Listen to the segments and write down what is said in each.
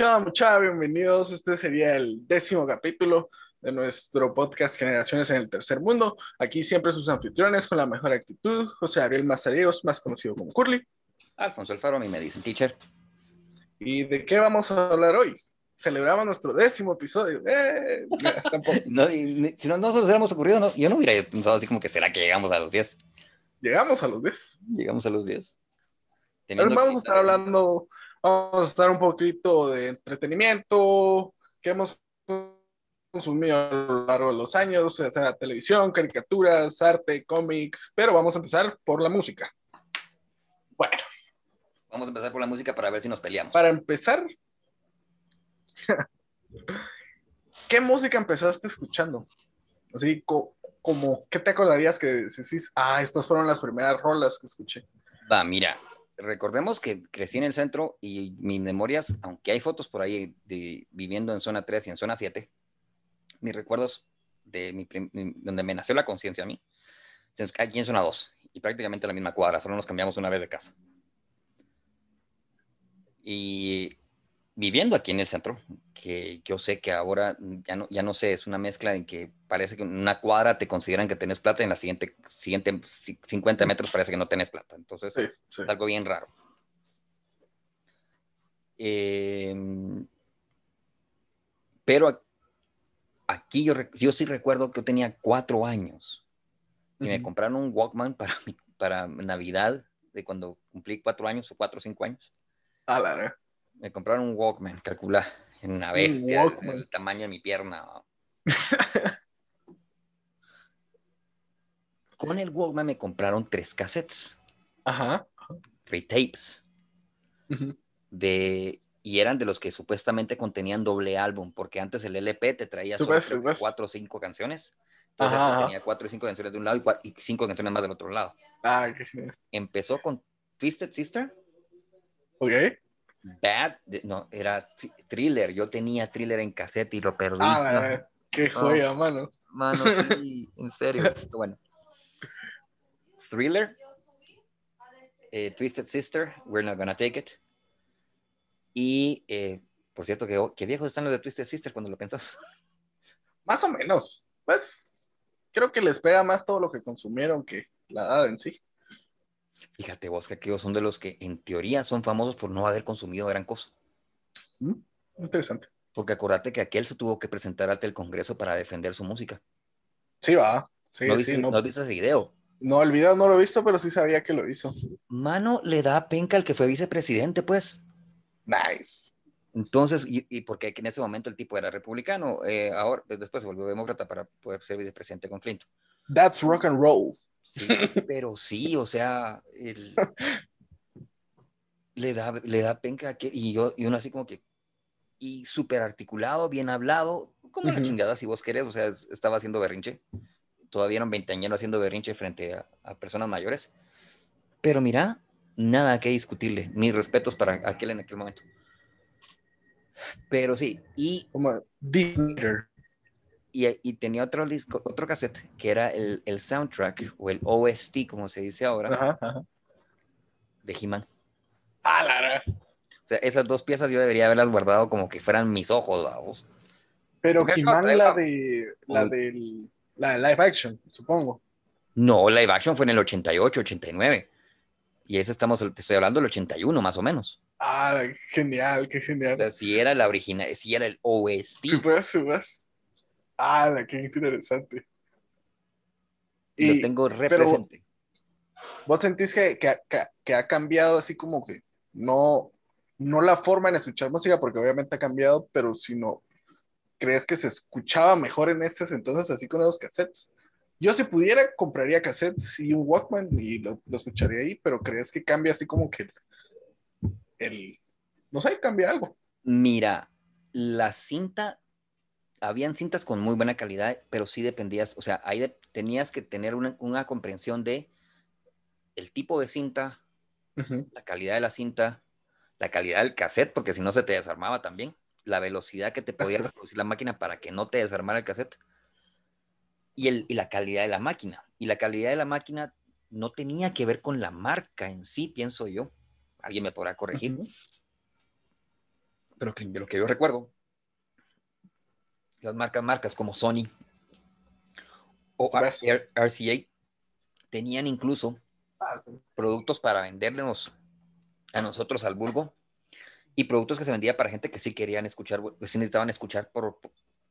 Chao, muchachos, bienvenidos. Este sería el décimo capítulo de nuestro podcast Generaciones en el Tercer Mundo. Aquí siempre sus anfitriones con la mejor actitud, José Ariel Mazariegos, más conocido como Curly. Alfonso Alfaro, a mí me dicen teacher. ¿Y de qué vamos a hablar hoy? Celebramos nuestro décimo episodio. ¡Eh! no, y, si no, no se nos hubiéramos ocurrido, no, yo no hubiera pensado así como que será que llegamos a los 10. Llegamos a los 10. Llegamos a los 10. Vamos a estar hablando Vamos a estar un poquito de entretenimiento que hemos consumido a lo largo de los años, sea televisión, caricaturas, arte, cómics, pero vamos a empezar por la música. Bueno. Vamos a empezar por la música para ver si nos peleamos. Para empezar, ¿qué música empezaste escuchando? Así como, ¿qué te acordarías que decís, ah, estas fueron las primeras rolas que escuché? Va, mira, recordemos que crecí en el centro y mis memorias, aunque hay fotos por ahí de viviendo en zona 3 y en zona 7, mis recuerdos de mi, donde me nació la conciencia a mí, aquí en zona 2 y prácticamente la misma cuadra, solo nos cambiamos una vez de casa. Y viviendo aquí en el centro, que yo sé que ahora ya no, ya no sé, es una mezcla en que parece que en una cuadra te consideran que tenés plata y en la siguiente, siguiente 50 metros parece que no tenés plata. Entonces es algo bien raro. Em, pero aquí yo, yo sí recuerdo que yo tenía cuatro años y me compraron un Walkman para, para Navidad de cuando cumplí cuatro años o cuatro o cinco años. Ah, la me compraron un Walkman, calcula, en una bestia, el, tamaño de mi pierna. Con el Walkman me compraron tres cassettes. Ajá. Tres tapes. De, y eran de los que supuestamente contenían doble álbum, porque antes el LP te traía solo cuatro o cinco canciones. Entonces tenía cuatro o cinco canciones de un lado y, cinco canciones más del otro lado. Ah, qué Empezó con Twisted Sister. Ok. Bad, no, era thriller. Yo tenía thriller en cassette y lo perdí. Ah, qué joya, mano. Mano, sí, en serio. Bueno. Thriller, eh, Twisted Sister, We're Not Gonna Take It. Y, eh, por cierto, ¿qué, qué viejos están los de Twisted Sister cuando lo pensás? Más o menos. Pues, creo que les pega más todo lo que consumieron que la edad en sí. Fíjate vos que aquellos son de los que en teoría son famosos por no haber consumido gran cosa. Mm, interesante. Porque acordate que aquel se tuvo que presentar ante el Congreso para defender su música. Sí, va. Sí, ¿No, viste, no, ese video? No, el video no lo he visto, pero sí sabía que lo hizo. Mano, le da penca al que fue vicepresidente, pues. Nice. Entonces, y, porque en ese momento el tipo era republicano, eh, ahora después se volvió demócrata para poder ser vicepresidente con Clinton. That's rock and roll. pero sí, o sea, le, da, le da penca que, y, yo, y uno así como que, y súper articulado, bien hablado, como la chingada si vos querés, o sea, estaba haciendo berrinche, todavía eran veinteañeros haciendo berrinche frente a, personas mayores, pero mira, nada que discutirle, mis respetos para aquel en aquel momento. Pero sí, y... Como Disney y, tenía otro disco, otro cassette, que era el, el, soundtrack o el OST, como se dice ahora, de He-Man. Ah, la O sea, esas dos piezas yo debería haberlas guardado como que fueran mis ojos, vamos. Pero He-Man, la de, la, de la de live action, supongo. No, live action fue en el 88, 89. Y eso estamos, te estoy hablando del 81, más o menos. Ah, genial, qué genial. O sea, si era la original, si era el OST. Sí, pues, sí, pues. Ah, qué interesante. Y, lo tengo represente. ¿Vos sentís que, que, ha cambiado así como que no, no la forma en escuchar música, porque obviamente ha cambiado, pero si no, ¿crees que se escuchaba mejor en estos entonces así con los cassettes? Yo si pudiera compraría cassettes y un Walkman y lo, lo escucharía ahí, pero ¿crees que cambia así como que el, no sé, cambia algo? Mira, la cinta habían cintas con muy buena calidad, pero sí dependías, o sea, ahí tenías que tener una, comprensión de el tipo de cinta, la calidad de la cinta, la calidad del cassette, porque si no se te desarmaba también, la velocidad que te podía reproducir la máquina para que no te desarmara el cassette, y, el, y la calidad de la máquina. Y la calidad de la máquina no tenía que ver con la marca en sí, pienso yo. Alguien me podrá corregir pero que, de lo que yo recuerdo, las marcas, marcas como Sony o RCA tenían incluso ah, productos para vendernos a nosotros al vulgo y productos que se vendían para gente que sí querían escuchar, que sí necesitaban escuchar por,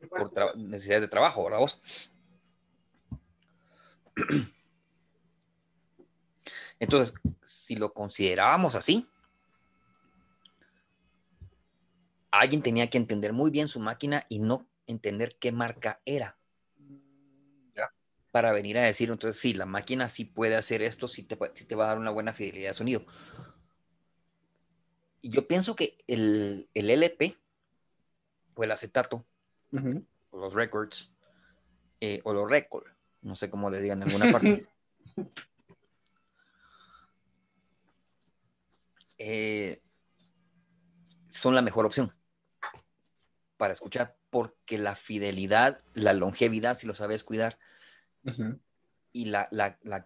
por necesidades de trabajo, ¿verdad vos? Entonces, si lo considerábamos así, alguien tenía que entender muy bien su máquina y no entender qué marca era. Para venir a decir, entonces, sí, la máquina sí puede hacer esto, sí te, te va a dar una buena fidelidad de sonido. Y yo pienso que el, LP o el acetato, o los records, eh, o los record, no sé cómo le digan en alguna parte. Eh, son la mejor opción para escuchar porque la fidelidad, la longevidad, si lo sabes cuidar, y la,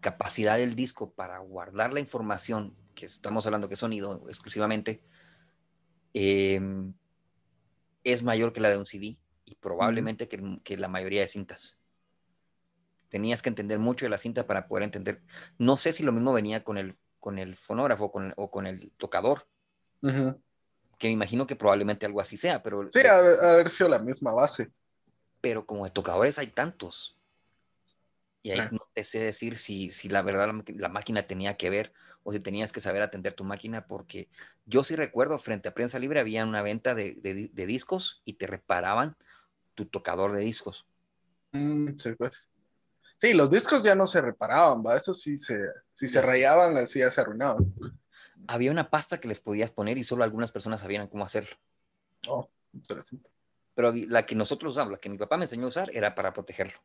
capacidad del disco para guardar la información, que estamos hablando que sonido exclusivamente, em, es mayor que la de un CD y probablemente que, la mayoría de cintas. Tenías que entender mucho de la cinta para poder entender. No sé si lo mismo venía con el, con el fonógrafo o con el tocador que me imagino que probablemente algo así sea, pero... Sí, ha, haber sido la misma base. Pero como de tocadores hay tantos. Y ahí no te sé decir si, si la verdad la, máquina tenía que ver o si tenías que saber atender tu máquina, porque yo sí recuerdo, frente a Prensa Libre había una venta de, de, discos y te reparaban tu tocador de discos. Mm, sí, pues. Sí, los discos ya no se reparaban, ¿va? Eso sí se, si se rayaban, así ya se arruinaban había una pasta que les podías poner y solo algunas personas sabían cómo hacerlo. Oh, interesante. Pero la que nosotros usamos, la que mi papá me enseñó a usar, era para protegerlo.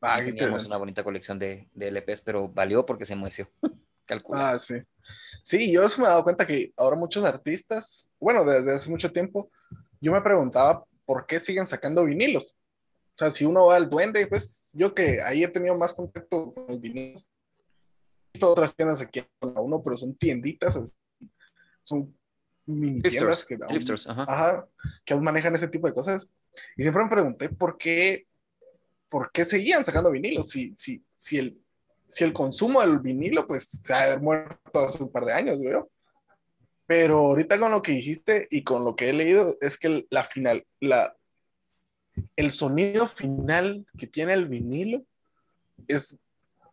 Ah, teníamos una bonita colección de, de, LPs, pero valió porque se mueció. Calcula. Ah, sí. Sí, yo me he dado cuenta que ahora muchos artistas, bueno, desde hace mucho tiempo, yo me preguntaba por qué siguen sacando vinilos. O sea, si uno va al duende, pues yo que ahí he tenido más contacto con los vinilos, otras tiendas aquí a uno, pero son tienditas, son mini tiendas que, aún, manejan ese tipo de cosas. Y siempre me pregunté por qué, por qué seguían sacando vinilos, si, si, si, el, si el consumo del vinilo, pues se ha muerto hace un par de años, veo. Pero ahorita con lo que dijiste y con lo que he leído, es que la final, la, el sonido final que tiene el vinilo es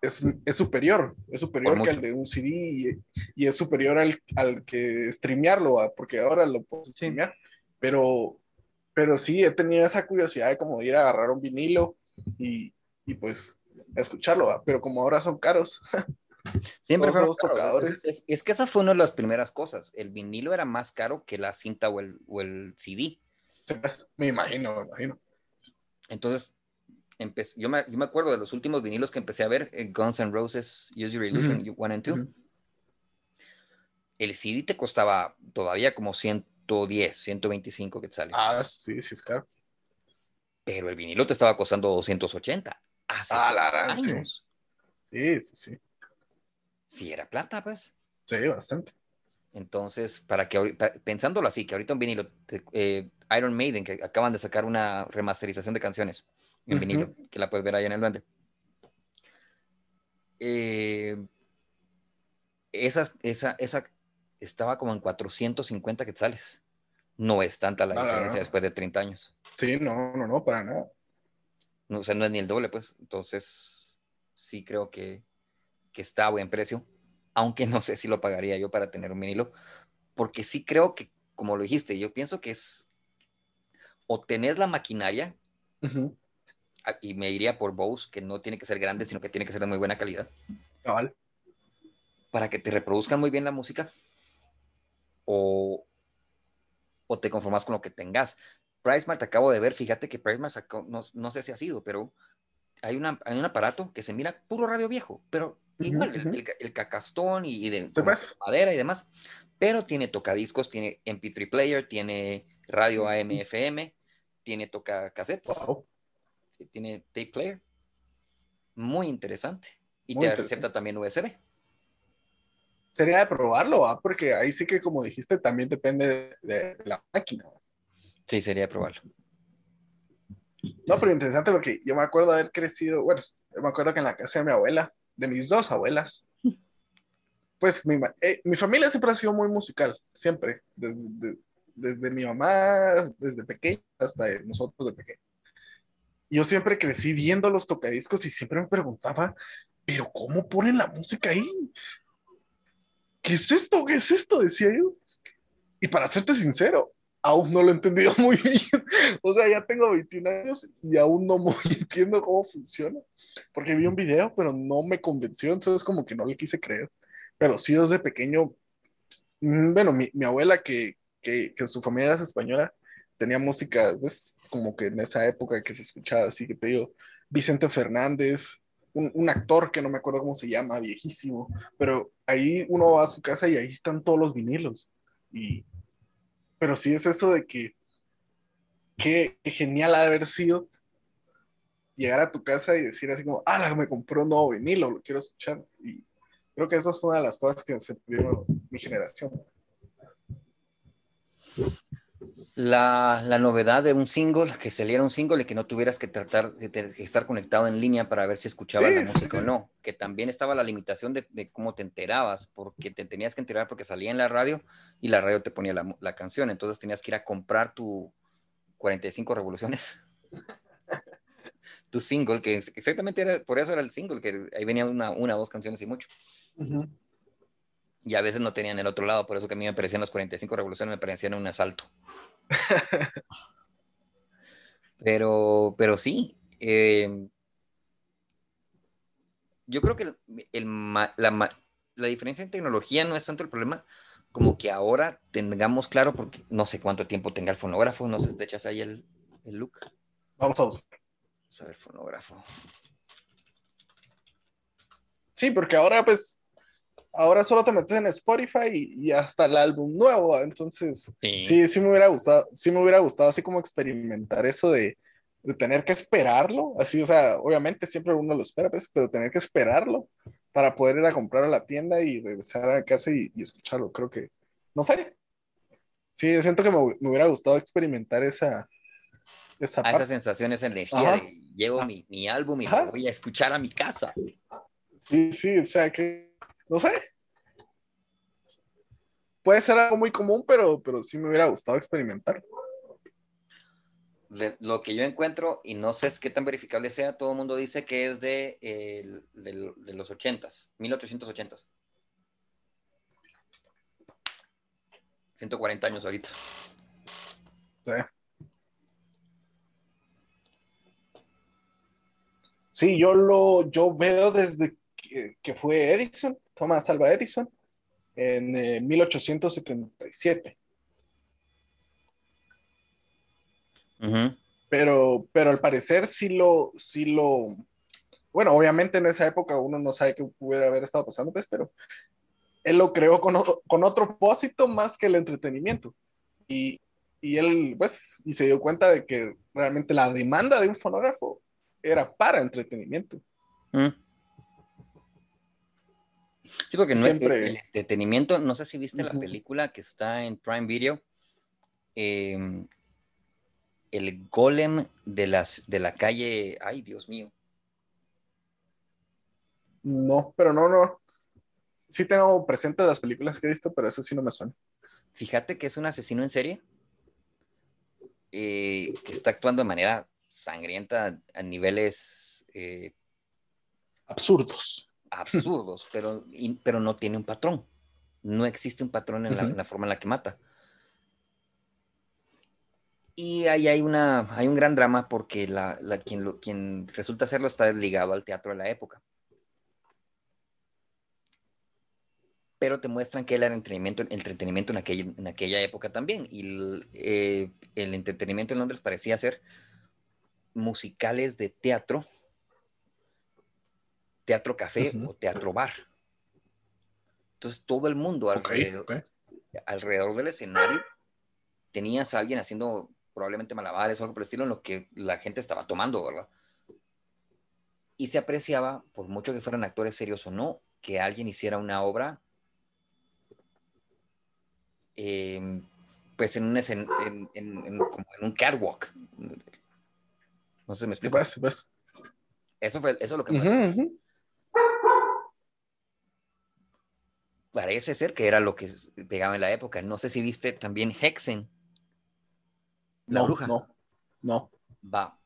es, es, superior, es superior que al de un CD y, es superior al, al, que streamearlo, porque ahora lo puedo streamear, pero, pero sí he tenido esa curiosidad de como ir a agarrar un vinilo y, y pues escucharlo, pero como ahora son caros. Siempre fueron los tocadores. Es, es, que esa fue una de las primeras cosas. El vinilo era más caro que la cinta o el, o el CD. Pues, me imagino, me imagino. Entonces, yo, me, yo, me, acuerdo de los últimos vinilos que empecé a ver, eh, Guns N' Roses, Use Your Illusion 1 and 2. El CD te costaba todavía como 110, 125 quetzales. Ah, sí, sí es caro. Pero el vinilo te estaba costando 280. Hace ah, la años. Sí. sí, sí, sí. era plata, pues. Sí, bastante. Entonces, para que pensándolo así, que ahorita un vinilo, eh, Iron Maiden, que acaban de sacar una remasterización de canciones, en vinilo, que la puedes ver ahí en el duende. Eh, esa, esa, esa estaba como en 450 quetzales. No es tanta la diferencia después de 30 años. Sí, no, no, no, para nada. No, o sea, no es ni el doble, pues. Entonces, sí creo que, que está a buen precio. Aunque no sé si lo pagaría yo para tener un vinilo. Porque sí creo que, como lo dijiste, yo pienso que es o tenés la maquinaria, y me iría por Bose, que no tiene que ser grande, sino que tiene que ser de muy buena calidad. Para que te reproduzcan muy bien la música. O, o te conformas con lo que tengas. PriceMart acabo de ver, fíjate que PriceMart sacó, no, no sé si ha sido, pero hay, una, hay un aparato que se mira puro radio viejo, pero igual, el, cacastón y, de madera y demás, pero tiene tocadiscos, tiene MP3 player, tiene radio AM, FM, tiene toca cassettes tiene tape player. Muy interesante. Y te acepta también USB. sería de probarlo, ¿va? porque ahí sí que, como dijiste, también depende de, la máquina. Sí, sería de probarlo. No, pero interesante porque yo me acuerdo haber crecido, bueno, yo me acuerdo que en la casa de mi abuela, de mis dos abuelas, pues mi, eh, mi familia siempre ha sido muy musical, siempre, desde, desde mi mamá, desde pequeña hasta nosotros de pequeño. Yo siempre crecí viendo los tocadiscos y siempre me preguntaba, pero ¿cómo ponen la música ahí? ¿Qué es esto? ¿Qué es esto? Decía yo. Y para serte sincero, aún no lo he entendido muy bien. O sea, ya tengo 21 años y aún no muy entiendo cómo funciona. Porque vi un video, pero no me convenció, entonces como que no le quise creer. Pero sí desde pequeño, mm, bueno, mi, mi abuela que, que, su familia era española, tenía música, pues, como que en esa época que se escuchaba, así que te Vicente Fernández, un, un, actor que no me acuerdo cómo se llama, viejísimo, pero ahí uno va a su casa y ahí están todos los vinilos. Y, pero sí es eso de que qué, genial ha de haber sido llegar a tu casa y decir así como, ah, me compró un nuevo vinilo, lo quiero escuchar. Y creo que eso es una de las cosas que se perdió mi generación. La, la, novedad de un single, que saliera un single y que no tuvieras que tratar de, de estar conectado en línea para ver si escuchabas sí, la música sí. o no, que también estaba la limitación de, de, cómo te enterabas, porque te tenías que enterar porque salía en la radio y la radio te ponía la, la canción, entonces tenías que ir a comprar tu 45 revoluciones, tu single, que exactamente era, por eso era el single, que ahí venía una, una dos canciones y mucho. Uh -huh. Y a veces no tenían el otro lado, por eso que a mí me parecían las 45 revoluciones, me parecían un asalto. pero, pero sí. Eh, yo creo que el, el, la, la, diferencia en tecnología no es tanto el problema como que ahora tengamos claro, porque no sé cuánto tiempo tenga el fonógrafo, no sé si te echas ahí el, el look. Vamos a buscar. Vamos a ver, fonógrafo. Sí, porque ahora pues ahora solo te metes en Spotify y, y hasta el álbum nuevo, entonces sí. sí. sí, me hubiera gustado, sí me hubiera gustado así como experimentar eso de, de, tener que esperarlo, así, o sea, obviamente siempre uno lo espera, pues, pero tener que esperarlo para poder ir a comprar a la tienda y regresar a casa y, y escucharlo, creo que, no sé, sí, siento que me, me hubiera gustado experimentar esa... Esa, a esa sensación, esa energía Ajá. de llevo mi, mi álbum y lo voy a escuchar a mi casa. Sí, sí, o sea, que no sé. Puede ser algo muy común, pero, pero sí me hubiera gustado experimentar. De, lo que yo encuentro, y no sé qué tan verificable sea, todo el mundo dice que es de, eh, de, de los 80s, 1880s. 140 años ahorita. Sí. Sí, yo lo yo veo desde que, que fue Edison, Thomas Alva Edison en eh, 1877. Uh -huh. Pero, pero al parecer sí lo, sí lo, bueno, obviamente en esa época uno no sabe qué pudiera haber estado pasando, pues, pero él lo creó con, con otro propósito más que el entretenimiento. Y, y él, pues, y se dio cuenta de que realmente la demanda de un fonógrafo era para entretenimiento. Uh -huh. Sí, porque no Siempre... el, el, entretenimiento, no sé si viste uh -huh. la película que está en Prime Video, eh, el golem de, las, de la calle, ay Dios mío. No, pero no, no. Sí tengo presente las películas que he visto, pero eso sí no me suena. Fíjate que es un asesino en serie eh, que está actuando de manera sangrienta a niveles eh, absurdos absurdos, pero, y, pero no tiene un patrón. No existe un patrón en, la, en la, forma en la que mata. Y ahí hay, una, hay un gran drama porque la, la, quien, lo, quien resulta serlo está ligado al teatro de la época. Pero te muestran que él era entretenimiento, entretenimiento en, aquella, en aquella época también. Y el, eh, el entretenimiento en Londres parecía ser musicales de teatro teatro café uh -huh. o teatro bar. Entonces todo el mundo alrededor, okay, alrededor del escenario tenías a alguien haciendo probablemente malabares o algo por el estilo en lo que la gente estaba tomando, ¿verdad? Y se apreciaba, por mucho que fueran actores serios o no, que alguien hiciera una obra em, pues en un, en, en, como en un catwalk. No sé si me explico. Pues, pues. Eso fue eso es lo que Parece ser que era lo que pegaba en la época. No sé si viste también Hexen. La bruja. No, no. Va.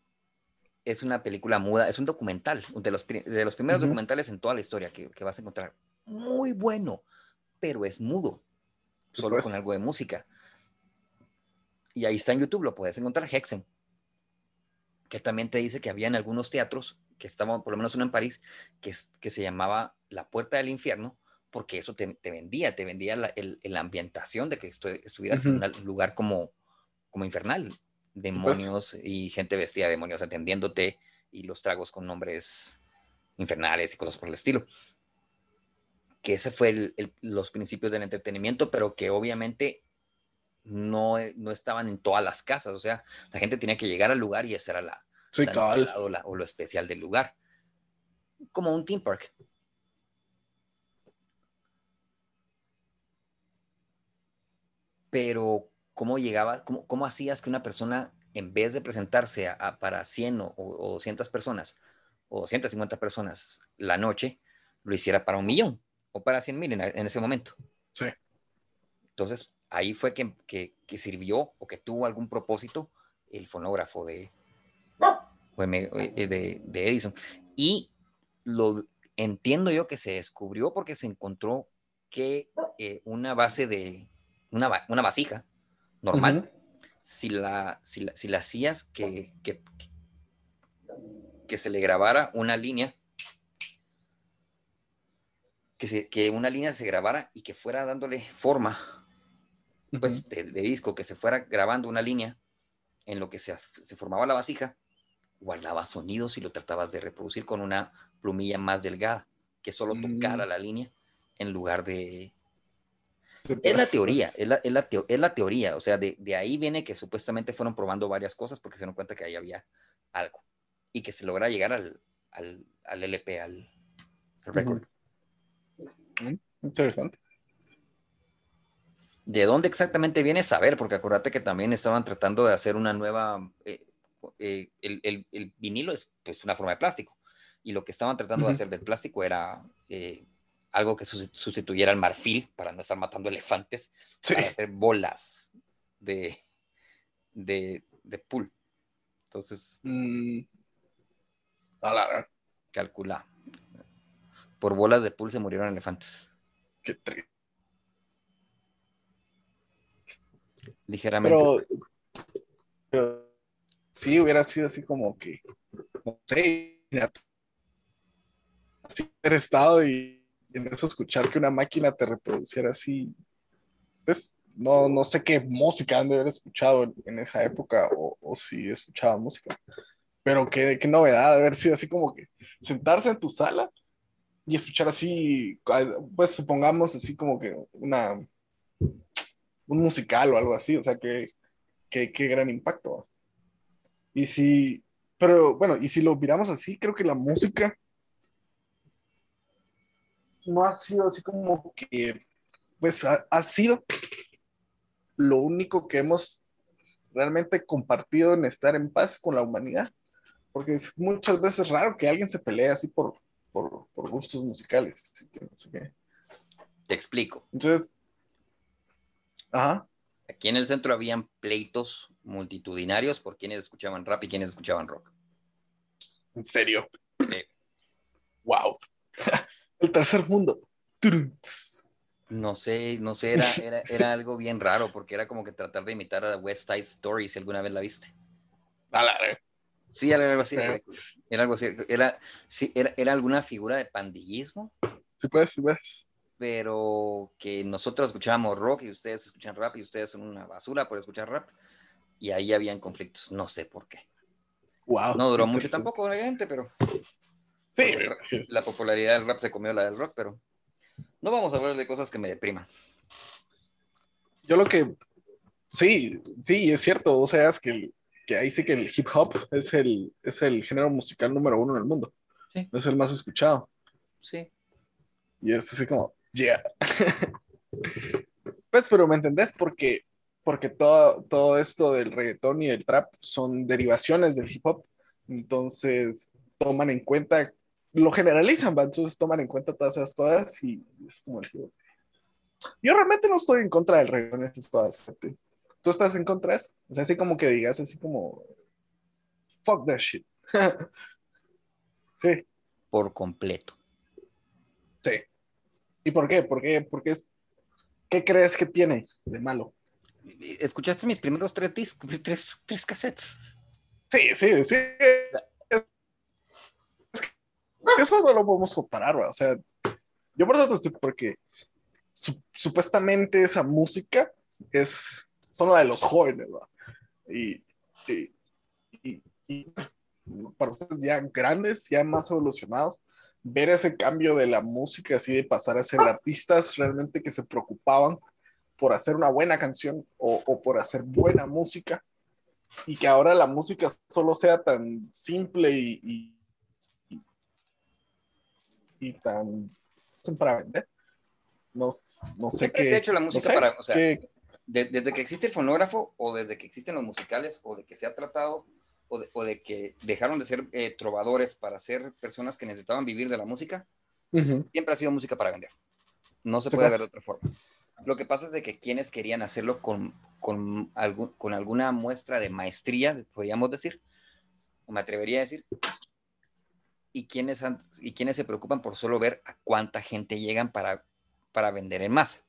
Es una película muda, es un documental, de los, de los primeros documentales en toda la historia que, que, vas a encontrar. Muy bueno, pero es mudo, solo con algo de música. Y ahí está en YouTube, lo puedes encontrar, Hexen. Que también te dice que había en algunos teatros, que estaban, por lo menos uno en París, que, que se llamaba La Puerta del Infierno, porque eso te, vendía, te vendía la, ambientación de que estuvieras en un lugar como, como infernal, demonios y gente vestida de demonios atendiéndote y los tragos con nombres infernales y cosas por el estilo. Que ese fue los principios del entretenimiento, pero que obviamente no, no estaban en todas las casas, o sea, la gente tenía que llegar al lugar y esa era la, o, lo especial del lugar. Como un theme park. Pero, ¿cómo llegaba, cómo, cómo hacías que una persona, en vez de presentarse a, para 100 o, o 200 personas, o 150 personas la noche, lo hiciera para un millón o para 100 mil en, en, ese momento? Sí. Entonces, ahí fue que, que, sirvió o que tuvo algún propósito el fonógrafo de, de, de, Edison. Y lo entiendo yo que se descubrió porque se encontró que eh, una base de, una, una vasija normal, si, la, si, la, si la hacías que, que, que se le grabara una línea, que, se, que una línea se grabara y que fuera dándole forma pues, de, disco, que se fuera grabando una línea en lo que se, se formaba la vasija, guardaba sonidos y lo tratabas de reproducir con una plumilla más delgada, que solo tocara mm. la línea en lugar de... es la teoría, es la, es, la es la, teoría, o sea, de, de, ahí viene que supuestamente fueron probando varias cosas porque se dieron cuenta que ahí había algo y que se logra llegar al, al, al LP, al, al record. Mm, interesante. ¿De dónde exactamente viene saber? Porque acuérdate que también estaban tratando de hacer una nueva... Eh, eh, el, vinilo es pues, una forma de plástico. Y lo que estaban tratando de hacer del plástico era eh, algo que sustituyera el marfil para no estar matando elefantes, para hacer bolas de, de, de pool. Entonces, mm. calcula. Por bolas de pool se murieron elefantes. Qué triste. ligeramente. Pero, sí hubiera sido así como que, no sé, así haber estado y en eso escuchar que una máquina te reproduciera así, pues no, no sé qué música han de haber escuchado en, esa época o, o, si escuchaba música, pero qué, qué novedad haber sido así como que sentarse en tu sala y escuchar así, pues supongamos así como que una, un musical o algo así, o sea, qué, qué, gran impacto. Y si, pero bueno, y si lo miramos así, creo que la música no ha sido así como que, pues ha, ha sido lo único que hemos realmente compartido en estar en paz con la humanidad, porque es muchas veces raro que alguien se pelee así por, por, por gustos musicales. Así que no sé qué. Te explico. Entonces, Aquí en el centro habían pleitos multitudinarios por quienes escuchaban rap y quienes escuchaban rock. ¿En serio? Wow. el tercer mundo. No sé, no sé, era, era, algo bien raro porque era como que tratar de imitar a West Side Story, si alguna vez la viste. A la, Sí, era algo así. Era algo así. Era, sí, era, era alguna figura de pandillismo. Sí, pues, sí, pues pero que nosotros escuchábamos rock y ustedes escuchan rap y ustedes son una basura por escuchar rap. Y ahí habían conflictos, no sé por qué. Wow, no duró mucho tampoco, obviamente, pero sí. la popularidad del rap se comió la del rock, pero no vamos a hablar de cosas que me depriman. Yo lo que sí, sí, es cierto, o sea, es que, que ahí sí que el hip hop es el, es el género musical número uno en el mundo. Sí. Es el más escuchado. Sí. Y es así como, Yeah. Pues, pero ¿me entendés? Porque, porque todo, todo esto del reggaetón y el trap son derivaciones del hip hop. Entonces, toman en cuenta, lo generalizan, ¿va? entonces toman en cuenta todas esas cosas y es como el hip hop. Yo realmente no estoy en contra del reggaetón y esas cosas. ¿Tú estás en contra de eso? O sea, así como que digas, así como, fuck that shit. sí. Por completo. Sí. ¿Y por qué? ¿Por qué? Porque es, ¿Qué crees que tiene de malo? ¿Escuchaste mis primeros tres discos, tres, tres cassettes? Sí, sí, sí. Eso no lo podemos comparar, o sea, yo por eso estoy porque supuestamente esa música es son la de los jóvenes, ¿verdad? Y, y, y, para ustedes ya grandes, ya más evolucionados, ver ese cambio de la música, así de pasar a ser artistas realmente que se preocupaban por hacer una buena canción o, o por hacer buena música y que ahora la música solo sea tan simple y, y, y tan para vender. No, no sé qué. Se ha hecho la música para, o sea, desde que existe el fonógrafo o desde que existen los musicales o de que se ha tratado o de, que dejaron de ser eh, trovadores para ser personas que necesitaban vivir de la música, siempre ha sido música para vender. No se, puede ver de otra forma. Lo que pasa es de que quienes querían hacerlo con, con, con alguna muestra de maestría, podríamos decir, o me atrevería a decir, y quienes, y quienes se preocupan por solo ver a cuánta gente llegan para, para vender en masa.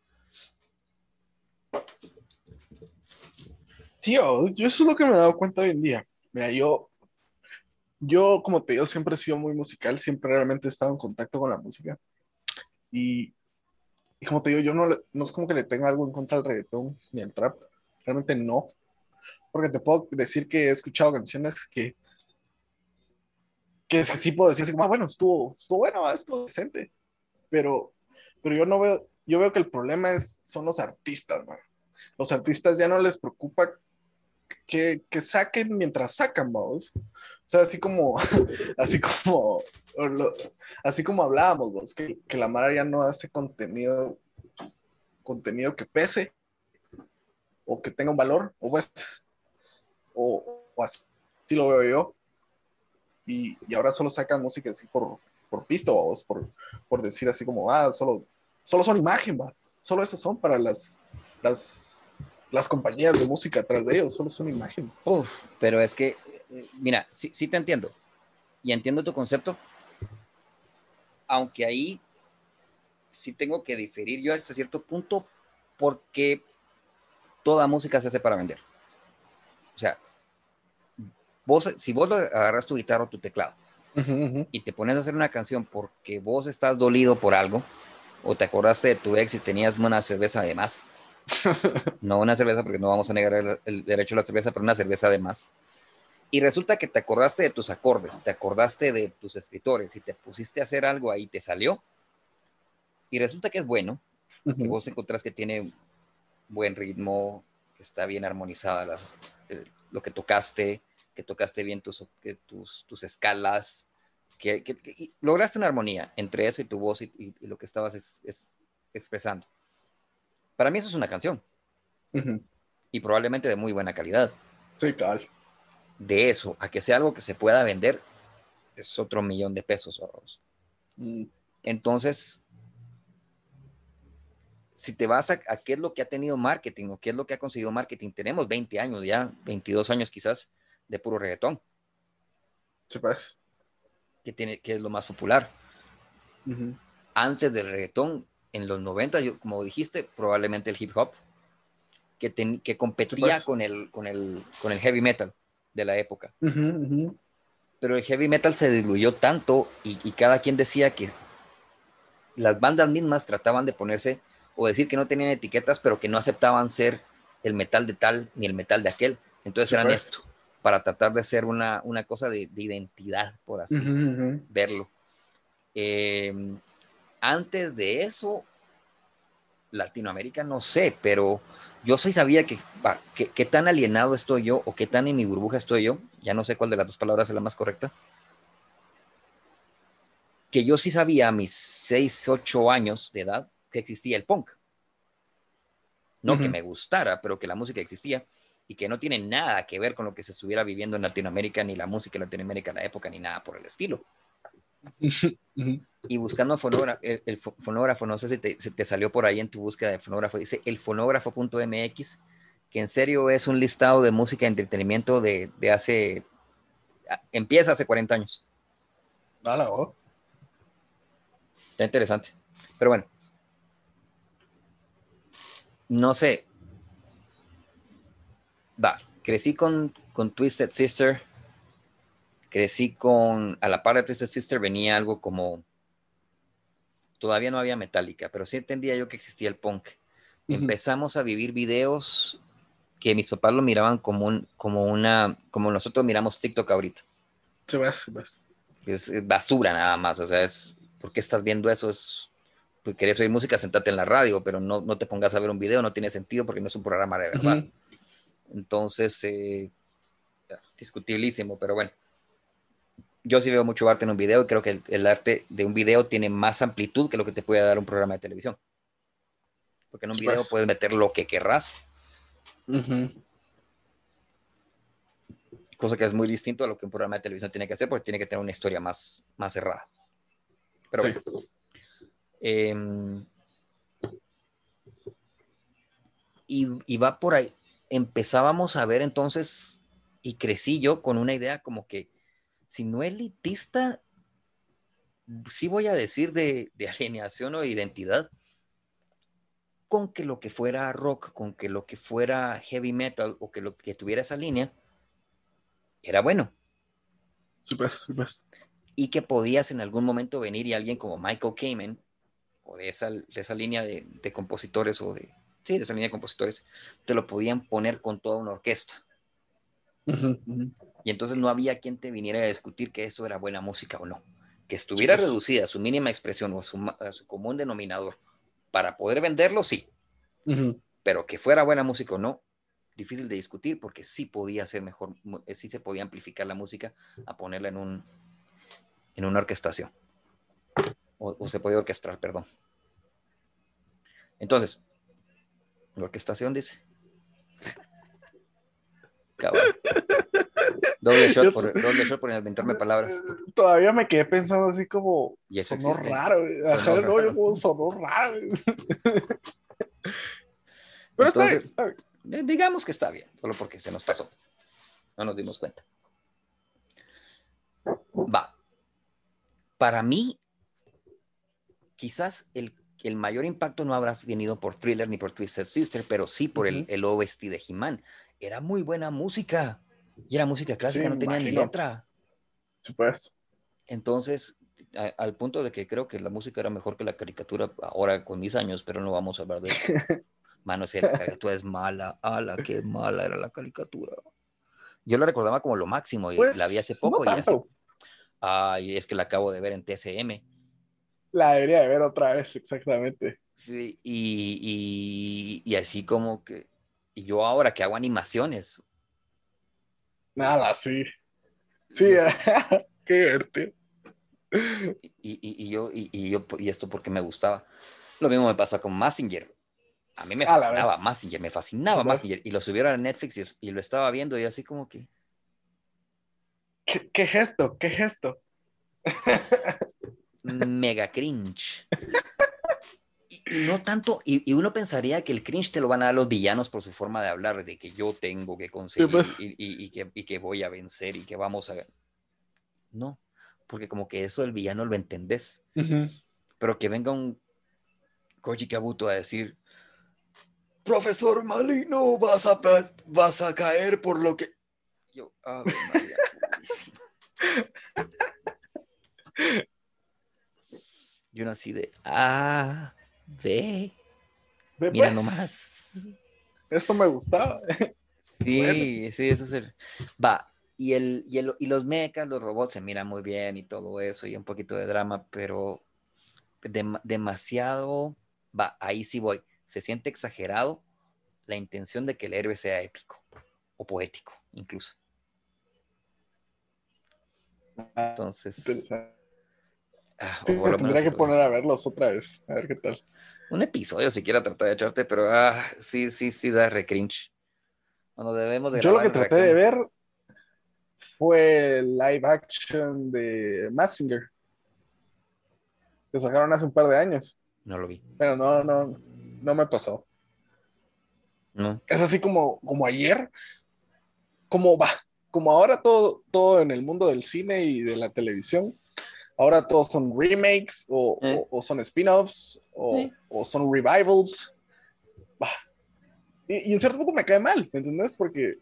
Tío, yo eso es lo que me he dado cuenta hoy en día. Mira, yo, yo, como te digo, siempre he sido muy musical, siempre realmente he estado en contacto con la música. Y, y como te digo, yo no, no es como que le tenga algo en contra del reggaetón ni al trap. Realmente no. Porque te puedo decir que he escuchado canciones que, que sí puedo decir así como, ah, bueno, estuvo, estuvo bueno, estuvo decente. Pero, pero yo no veo, yo veo que el problema es, son los artistas, man. Los artistas ya no les preocupa que, que saquen mientras sacan, vos. O sea, así como, así como, así como hablábamos, vos, que, que la Mara ya no hace contenido, contenido que pese, o que tenga un valor, o pues, o, así, lo veo yo. Y, y, ahora solo sacan música así por, por pisto, vos, por, por decir así como, ah, solo, solo son imagen, va. Solo eso son para las, las las compañías de música atrás de ellos, solo es una imagen. Uf, pero es que, eh, mira, sí, sí te entiendo. Y entiendo tu concepto. Aunque ahí sí tengo que diferir yo hasta cierto punto porque toda música se hace para vender. O sea, vos, si vos agarras tu guitarra o tu teclado y te pones a hacer una canción porque vos estás dolido por algo o te acordaste de tu ex y tenías una cerveza de más, no una cerveza, porque no vamos a negar el, derecho a la cerveza, pero una cerveza además. Y resulta que te acordaste de tus acordes, te acordaste de tus escritores y te pusiste a hacer algo ahí, te salió. Y resulta que es bueno, que vos encontrás que tiene buen ritmo, que está bien armonizada las, lo que tocaste, que tocaste bien tus, tus, tus escalas, que, lograste una armonía entre eso y tu voz y, lo que estabas es, expresando. Para mí eso es una canción. Y probablemente de muy buena calidad. Sí, tal. De eso, a que sea algo que se pueda vender, es otro millón de pesos. Mm. Entonces, si te vas a, qué es lo que ha tenido marketing o qué es lo que ha conseguido marketing, tenemos 20 años ya, 22 años quizás, de puro reggaetón. Sí, pues. Que, tiene, que es lo más popular. Antes del reggaetón, en los 90, yo, como dijiste, probablemente el hip hop, que, que competía pues. con, el, con, el, con el heavy metal de la época. Pero el heavy metal se diluyó tanto y, cada quien decía que las bandas mismas trataban de ponerse o decir que no tenían etiquetas, pero que no aceptaban ser el metal de tal ni el metal de aquel. Entonces eran pues. esto, para tratar de hacer una, una cosa de, identidad, por así verlo. Eh, antes de eso, Latinoamérica no sé, pero yo sí sabía que, tan alienado estoy yo o qué tan en mi burbuja estoy yo, ya no sé cuál de las dos palabras es la más correcta, que yo sí sabía a mis 6, 8 años de edad que existía el punk. No que me gustara, pero que la música existía y que no tiene nada que ver con lo que se estuviera viviendo en Latinoamérica, ni la música en Latinoamérica en la época, ni nada por el estilo. Y buscando fonógrafo, el, fonógrafo, no sé si te, te, salió por ahí en tu búsqueda de fonógrafo, dice elfonógrafo.mx, que en serio es un listado de música y entretenimiento de, de hace, empieza hace 40 años. Dale, oh. Está interesante. Pero bueno, no sé. Va, crecí con, con Twisted Sister. Crecí con, a la par de Twisted Sister venía algo como, todavía no había Metallica, pero sí entendía yo que existía el punk. Empezamos a vivir videos que mis papás lo miraban como, un, como una, como nosotros miramos TikTok ahorita. Se va, se va. Es basura nada más, o sea, es, ¿por qué estás viendo eso? Es pues querés oír música, sentate en la radio, pero no, no, te pongas a ver un video, no tiene sentido porque no es un programa de verdad. Entonces, eh, discutibilísimo, pero bueno. Yo sí veo mucho arte en un video y creo que el, arte de un video tiene más amplitud que lo que te puede dar un programa de televisión. Porque en un video pues. puedes meter lo que querrás. Cosa que es muy distinto a lo que un programa de televisión tiene que hacer porque tiene que tener una historia más, más cerrada. Pero bueno. Em, y, va por ahí. Empezábamos a ver entonces, y crecí yo con una idea como que, si no elitista, sí voy a decir de, de alienación o de identidad, con que lo que fuera rock, con que lo que fuera heavy metal o que lo que tuviera esa línea, era bueno. Pues, pues. Y que podías en algún momento venir y alguien como Michael Kamen o de esa, de esa línea de, de, compositores o de, sí, de esa línea de compositores, te lo podían poner con toda una orquesta. Y entonces no había quien te viniera a discutir que eso era buena música o no. Que estuviera pues. reducida a su mínima expresión o a su, a su, común denominador para poder venderlo, sí. Pero que fuera buena música o no, difícil de discutir porque sí podía ser mejor, sí se podía amplificar la música a ponerla en, un, en una orquestación o, se puede orquestar, perdón. Entonces, la orquestación dice. Doble shot, por, doble shot por inventarme palabras. Todavía me quedé pensando así como. sonó raro. Sonó, sonó raro. Pero está bien, está bien. Digamos que está bien, solo porque se nos pasó. No nos dimos cuenta. Va. Para mí, quizás el, el mayor impacto no habrás venido por Thriller ni por Twisted Sister, pero sí por el, el OST de He-Man. Era muy buena música. Y era música clásica, no tenía ni letra. Supuesto. Entonces, al punto de que creo que la música era mejor que la caricatura ahora con mis años, pero no vamos a hablar de eso. Mano, es la caricatura es mala. ¡Hala, qué mala era la caricatura! Yo la recordaba como lo máximo y pues, la vi hace poco y es que la acabo de ver en TCM. La debería de ver otra vez, exactamente. Sí, y, y, así como que, y yo ahora que hago animaciones. Nada, sí. Sí, qué divertido. Y, y, yo, y, yo, y esto porque me gustaba. Lo mismo me pasa con Massinger. A mí me fascinaba Massinger, me fascinaba Massinger. Y lo subieron a Netflix y, lo estaba viendo y así como que... ¿Qué, qué gesto? ¿Qué gesto? mega cringe. Y, no tanto, y, uno pensaría que el cringe te lo van a dar los villanos por su forma de hablar, de que yo tengo que conseguir pues. y, que, voy a vencer y que vamos a... No, porque como que eso el villano lo entendés. Pero que venga un Koji Kabuto a decir, profesor Malino, vas a, vas a caer por lo que... Yo, a ver, yo nací de A, B. Mira pues. nomás. Esto me gustaba. Sí, sí, eso es el. Va. Y, el, y, el, y los mechas, los robots se miran muy bien y todo eso, y un poquito de drama, pero demasiado. Va, ahí sí voy. Se siente exagerado la intención de que el héroe sea épico o poético, incluso. Ah, tendría que poner a verlos otra vez, a ver qué tal. Un episodio siquiera tratar de echarte, pero ah, sí, sí, sí da recringe. Cuando debemos de Yo lo que traté de ver fue el live action de Massinger. Que sacaron hace un par de años. No lo vi. Pero no, no, no me pasó. No. Es así como, como ayer. Como va. Como ahora todo, todo en el mundo del cine y de la televisión. Ahora todos son remakes o, Eh. o- o son spin-offs o, Sí. o son revivals. Bah. Y, y en cierto punto me cae mal, ¿me entiendes? Porque,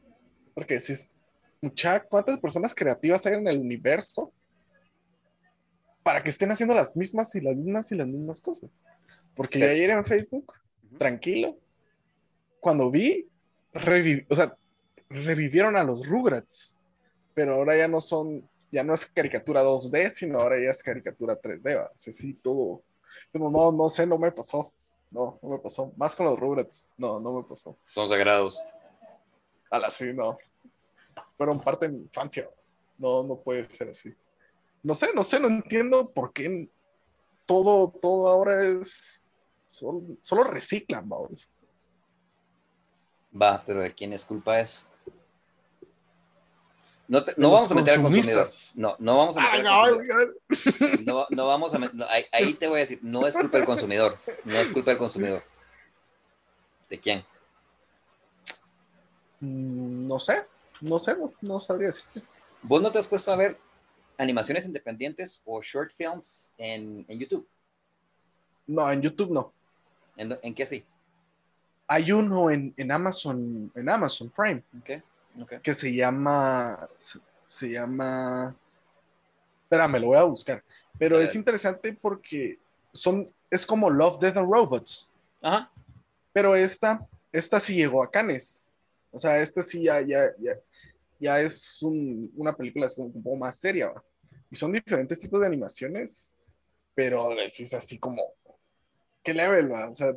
porque si es, mucha, ¿cuántas personas creativas hay en el universo para que estén haciendo las mismas y las mismas y las mismas cosas? Porque yo ayer en Facebook, tranquilo, cuando vi, revi- o sea, revivieron a los Rugrats, pero ahora ya no son, ya no es caricatura 2D, sino ahora ya es caricatura 3D, ¿va? O sea, sí, todo. Pero no, no sé, no me pasó. No, no me pasó. Más con los Rugrats, no, no me pasó. Son sagrados. A la sí, no. Fueron parte de mi infancia. No, no puede ser así. No sé, no sé, no entiendo por qué todo, todo ahora es. Solo, solo reciclan, vamos. Va, pero ¿de quién es culpa eso? No, te- no vamos a meter al consumidor. No, no vamos a meter consumidor. No, no vamos a ahí, ahí te voy a decir, no es culpa del consumidor. No es culpa del consumidor. ¿De quién? Mm, No sé, no sé, no, sabría decirte. ¿Vos no te has puesto a ver animaciones independientes o short films en, en YouTube? No, en YouTube no. ¿En, en qué sí? Hay uno en, en Amazon, en Amazon Prime, Ok, que se llama, se, se llama, espérame, lo voy a buscar, pero A es interesante porque son, es como Love, Death and Robots, Ajá. pero esta, esta sí llegó a Cannes, o sea, esta sí ya, ya, ya, ya es un- una película es como un poco más seria, ¿va? y son diferentes tipos de animaciones, pero es, es así como, ¿qué level, va? O sea,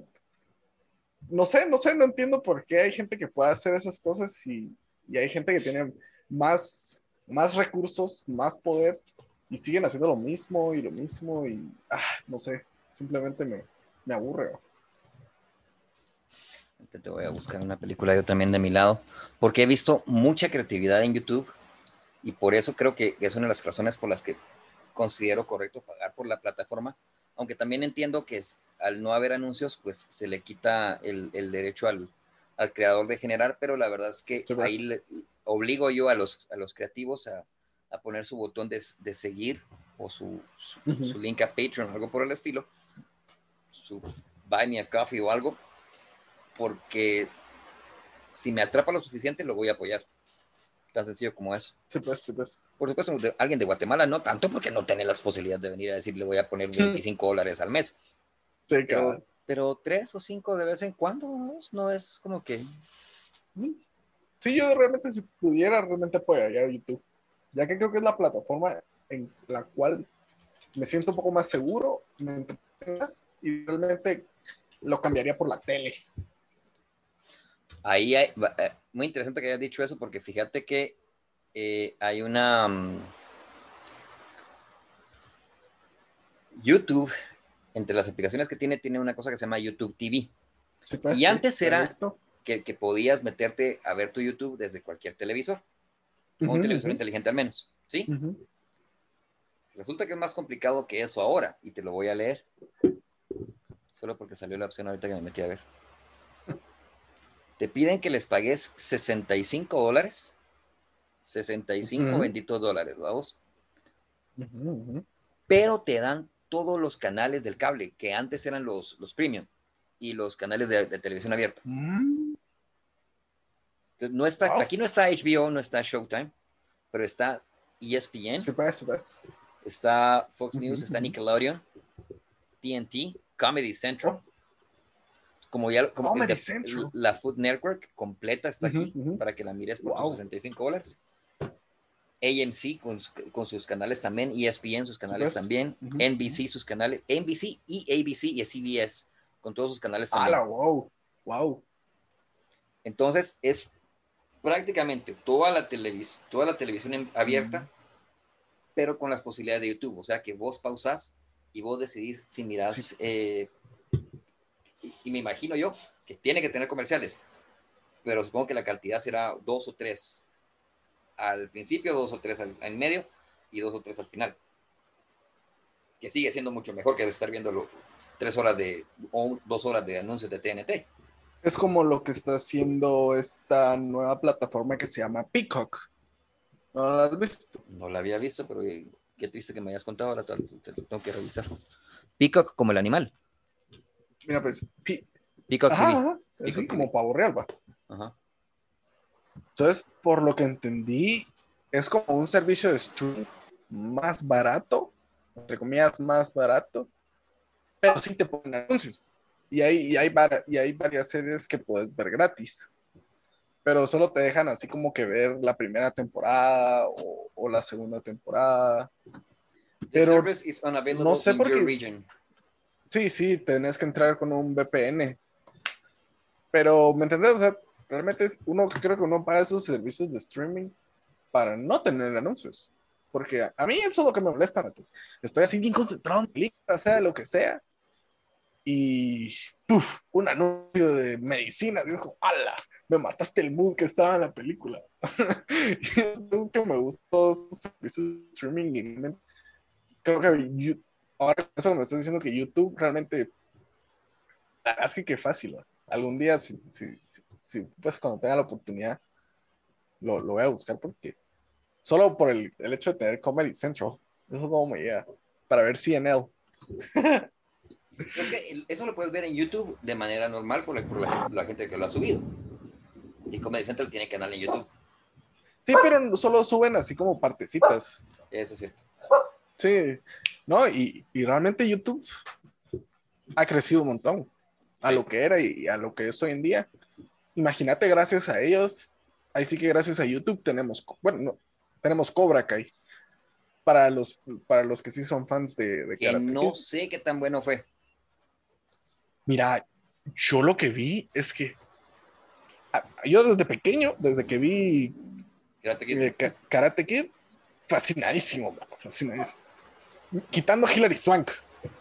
no sé, no sé, no entiendo por qué hay gente que pueda hacer esas cosas y, y hay gente que tiene más, más recursos, más poder y siguen haciendo lo mismo y lo mismo y, ah, no sé, simplemente me, me aburre. Te voy a buscar una película yo también de mi lado, porque he visto mucha creatividad en YouTube y por eso creo que es una de las razones por las que considero correcto pagar por la plataforma, aunque también entiendo que es, al no haber anuncios, pues se le quita el derecho al, al creador de generar, pero la verdad es que ahí le- obligo yo a los, a los creativos a, a poner su botón de, de seguir o su, su, link a Patreon algo por el estilo, su Buy Me a Coffee o algo, porque si me atrapa lo suficiente lo voy a apoyar. Tan sencillo como eso. Sí, pues, sí, pues. Por supuesto, de- alguien de Guatemala no tanto porque no tiene las posibilidades de venir a decir le voy a poner 25 dólares al mes. Sí, cabrón. Pero tres o cinco de vez en cuando ¿no? no es como que... Sí, yo realmente, si pudiera, realmente apoyaría a YouTube, ya que creo que es la plataforma en la cual me siento un poco más seguro, me y realmente lo cambiaría por la tele. Ahí hay, eh, muy interesante que hayas dicho eso porque fíjate que eh, hay una... mm, YouTube, entre las aplicaciones que tiene, tiene una cosa que se llama YouTube TV. Sí, pues, Y sí, antes ¿lo he era- visto? que, que podías meterte a ver tu YouTube desde cualquier televisor, o un Ujú, televisor ujú, inteligente al menos, ¿sí? ujú. Resulta que es más complicado que eso ahora, y te lo voy a leer, solo porque salió la opción ahorita que me metí a ver. Te piden que les pagues 65 dólares, 65 Ujú. benditos dólares, vamos, pero te dan todos los canales del cable, que antes eran los, los premium, y los canales de, de televisión abierta. Mm, Entonces, no está, aquí no está HBO, no está Showtime, pero está ESPN, está Fox News, está. Nickelodeon, TNT, Comedy Central. Como ya como Comedy de- Central. la Food Network completa está aquí para que la mires por Wow. tus 65 dólares. AMC con, su- con sus canales también, ESPN sus canales también, NBC sus canales, NBC y ABC y CBS con todos sus canales también. ¡Hala, wow! ¡Wow! Entonces es prácticamente toda la, televis toda la televisión abierta, pero con las posibilidades de YouTube. O sea que vos pausás y vos decidís si mirás Sí, eh, y me imagino yo que tiene que tener comerciales, pero supongo que la cantidad será dos o tres al principio, dos o tres al, en medio y dos o tres al final. Que sigue siendo mucho mejor que estar viendo tres horas de o dos horas de anuncios de TNT. Es como lo que está haciendo esta nueva plataforma que se llama Peacock. ¿No la has visto? No la había visto, pero eh, qué triste que me hayas contado, ahora te, lo tengo que revisar. Peacock como el animal. Mira, pues, Peacock ajá, Así como pavo real, va. Ajá. Entonces, por lo que entendí, es como un servicio de streaming más barato, entre comillas, más barato, pero sí te ponen anuncios. Y hay, y hay, y hay varias series que puedes ver gratis, pero solo te dejan así como que ver la primera temporada o, la segunda temporada. Pero no sé por qué. Sí, sí, tenés que entrar con un VPN. Pero, ¿me entendés? O sea, realmente uno creo que uno paga esos servicios de streaming para no tener anuncios. Porque a, mí eso es lo que me molesta. Estoy así bien concentrado en película, sea lo que sea. Y puff, un anuncio de medicina. Dijo, ¡hala! Me mataste el mood que estaba en la película. y entonces que me gustó estos servicios de streaming. creo que ahora eso me estás diciendo que YouTube realmente. La verdad es que qué fácil. Algún día, si, si, pues cuando tenga la oportunidad, lo, lo, voy a buscar porque solo por el, el, hecho de tener Comedy Central, eso como me llega, para ver CNL. Es que eso lo puedes ver en YouTube de manera normal por, la, por la, gente, que lo ha subido. Y Comedy Central tiene canal en YouTube. Sí, pero solo suben así como partecitas. Eso sí. Sí, no, y, y realmente YouTube ha crecido un montón a lo que era y a lo que es hoy en día imagínate, gracias a ellos, ahí sí que gracias a YouTube tenemos, bueno, tenemos Cobra Kai. Para los, para los que sí son fans de, de que no sé qué tan bueno fue. Mira, yo lo que vi es que yo desde pequeño, desde que vi Karate Kid, eh, Karate Kid fascinadísimo, fascinadísimo. Quitando a Hilary Swank.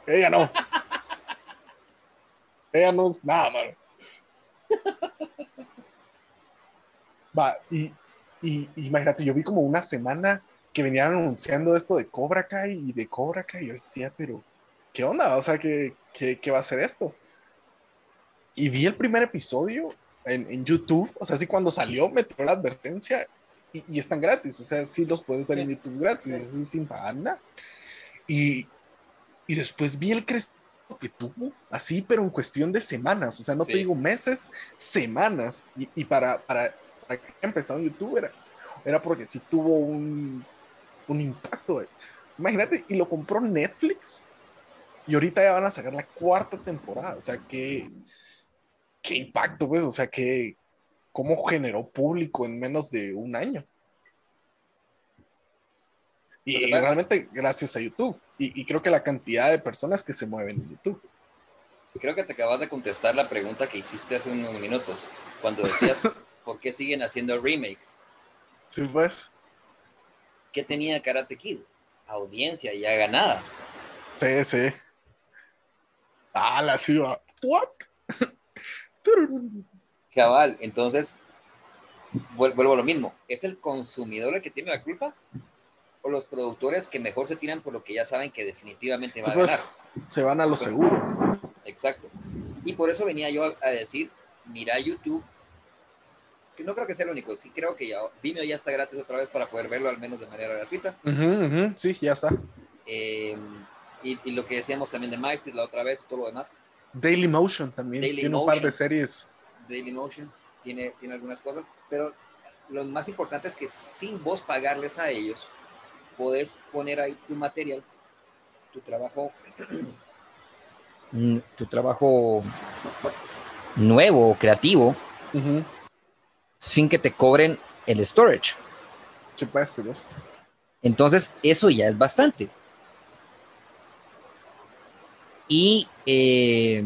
Ella no. Ella no es nada, mano. Va, y, y, imagínate, yo vi como una semana que venían anunciando esto de Cobra Kai y de Cobra Kai. Y yo decía, pero, ¿qué onda? O sea, ¿qué, qué, qué va a ser esto? Y vi el primer episodio en, en, YouTube. O sea, así cuando salió me dio la advertencia y, y, están gratis. O sea, sí los puedes ver en YouTube gratis, sin pagar nada. Y, y después vi el crecimiento que tuvo, así, pero en cuestión de semanas, o sea, no te digo meses, semanas. Y, y para, para, para, que empezado en YouTube era, era porque sí tuvo un, un impacto. Imagínate, y lo compró Netflix. Y ahorita ya van a sacar la cuarta temporada. O sea, qué, qué impacto, pues, o sea, que cómo generó público en menos de un año. Y realmente gracias a YouTube. Y, creo que la cantidad de personas que se mueven en YouTube. Creo que te acabas de contestar la pregunta que hiciste hace unos minutos, cuando decías por qué siguen haciendo remakes. Sí, pues. ¿Qué tenía Karate Kid? Audiencia ya ganada. Sí, sí. Ah, la ciudad. What? Cabal, entonces vuelvo a lo mismo. ¿Es el consumidor el que tiene la culpa? O los productores que mejor se tiran por lo que ya saben que definitivamente va a pues, ganar. Se van a lo seguro. Exacto. Y por eso venía yo a, decir, mira YouTube, que no creo que sea el único, sí creo que ya Vimeo ya está gratis otra vez para poder verlo al menos de manera gratuita. sí, ya está. Eh, y, lo que decíamos también de Maestro la otra vez, todo lo demás. Daily Motion también, tiene un par de series. Daily Motion tiene, tiene algunas cosas, pero lo más importante es que sin vos pagarles a ellos, podés poner ahí tu material, tu trabajo, mm, tu trabajo nuevo, creativo, sin que te cobren el storage. Pues, pues. Entonces, eso ya es bastante. Y eh,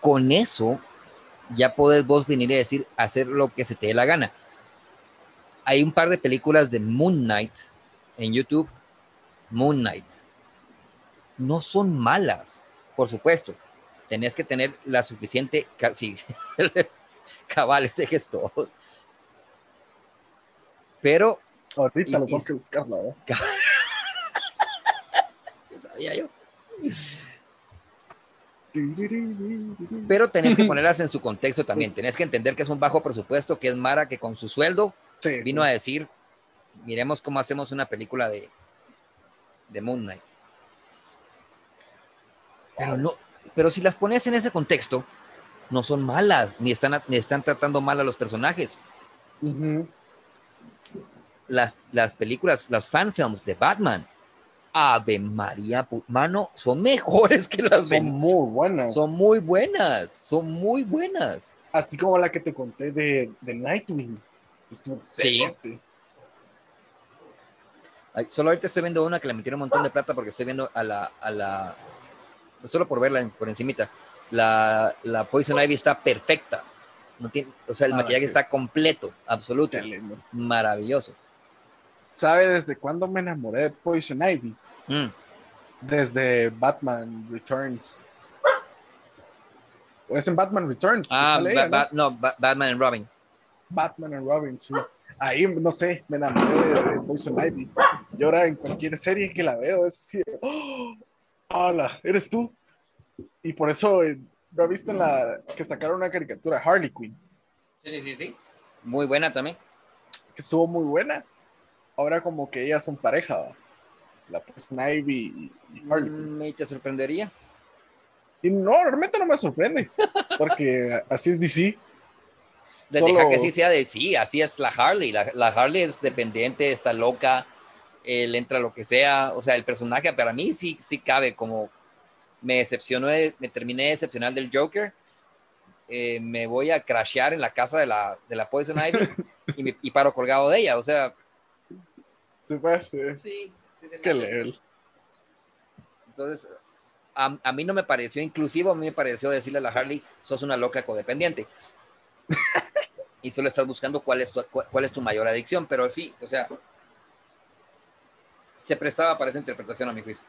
con eso ya podés vos venir y decir, hacer lo que se te dé la gana hay un par de películas de Moon Knight en YouTube. Moon Knight. No son malas, por supuesto. tenés que tener la suficiente, sí, cabales de gestos. Pero... Ahorita lo tengo que buscar, ¿no? sabía yo. Pero tenés que ponerlas en su contexto también. Tenés que entender que es un bajo presupuesto, que es Mara que con su sueldo vino a decir, miremos cómo hacemos una película de, de Moon Knight. Pero no, pero si las pones en ese contexto, no son malas, ni están, ni están tratando mal a los personajes. las, las películas, las fanfilms de Batman, Ave María, mano, son mejores que las Son muy buenas. Son muy buenas, son muy buenas. Así como la que te conté de, de Nightwing. Sí. solo ahorita estoy viendo una que le metieron un montón de plata porque estoy viendo a la, a la solo por verla por encimita. La, la Poison Ivy está perfecta. No tiene, o sea, el ah, maquillaje está completo, absoluto. Maravilloso. ¿Sabe desde cuándo me enamoré de Poison Ivy? Mm. Desde Batman Returns. ¿O es en Batman Returns? Ah, ¿no? Batman and Robin. Batman and Robin, sí. Ahí, no sé, me enamoré de, Poison Ivy. Y ahora en cualquier serie que la veo, es así, ¡Oh! ¡Hola! ¿Eres tú? Y por eso, eh, ¿lo has visto en la que sacaron una caricatura, Harley Quinn? Sí, sí, sí. Muy buena también. Que estuvo muy buena. Ahora como que ellas son pareja, la Poison Ivy y Harley Quinn. ¿Me te sorprendería? Y no, realmente no me sorprende, porque así es DC. De Deja que sí sea de sí, así es la Harley. La, la, Harley es dependiente, está loca, él entra lo que sea. O sea, el personaje para mí sí, sí cabe como me decepcionó, me terminé de decepcionar del Joker. Eh, me voy a crashear en la casa de la, de la Poison Ivy y, me, y paro colgado de ella. O sea, se puede hacer. Sí, sí se Qué level. Entonces, a, a, mí no me pareció inclusivo, a mí me pareció decirle a la Harley, sos una loca codependiente. y solo estás buscando cuál es, tu, cuál es tu mayor adicción, pero sí, o sea, se prestaba para esa interpretación a mi juicio.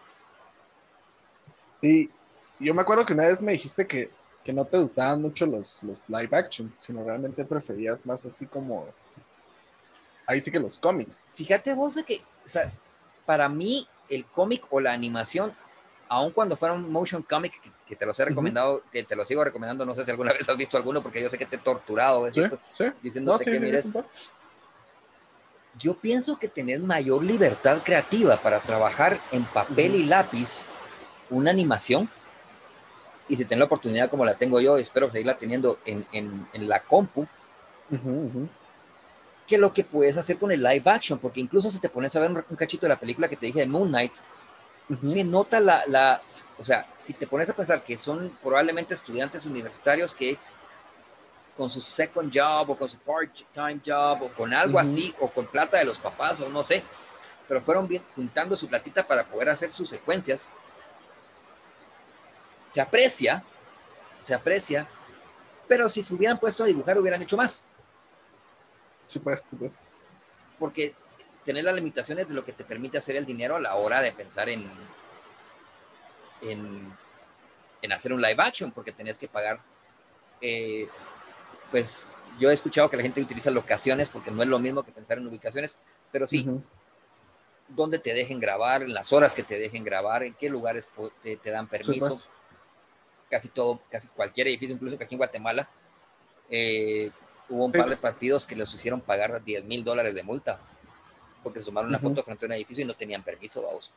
Y yo me acuerdo que una vez me dijiste que, que no te gustaban mucho los, los live action, sino realmente preferías más así como ahí sí que los cómics. Fíjate vos de que, o sea, para mí el cómic o la animación, aun cuando fuera un motion comic, que, te los he recomendado, que te lo sigo recomendando, no sé si alguna vez has visto alguno, porque yo sé que te he torturado ¿Sí? ¿Sí? diciéndote que mires. Yo pienso que tener mayor libertad creativa para trabajar en papel y lápiz una animación, y si tengo la oportunidad como la tengo yo, espero seguirla teniendo en, en, en la compu, que lo que puedes hacer con el live action, porque incluso si te pones a ver un, cachito de la película que te dije de Moon Knight, se nota la, la, o sea, si te pones a pensar que son probablemente estudiantes universitarios que con su second job o con su part-time job o con algo así, o con plata de los papás o no sé, pero fueron bien, juntando su platita para poder hacer sus secuencias. Se aprecia, se aprecia, pero si se hubieran puesto a dibujar hubieran hecho más. Sí, pues, sí, pues. Porque tener las limitaciones de lo que te permite hacer el dinero a la hora de pensar en, en, en hacer un live action, porque tenés que pagar, eh, pues yo he escuchado que la gente utiliza locaciones porque no es lo mismo que pensar en ubicaciones, pero sí, donde te dejen grabar, en las horas que te dejen grabar, en qué lugares te, dan permiso. Pues. Casi todo, casi cualquier edificio, incluso que aquí en Guatemala, eh, Hubo un par de partidos que les hicieron pagar 10 mil dólares de multa porque se tomaron una foto frente a un edificio y no tenían permiso, vamos.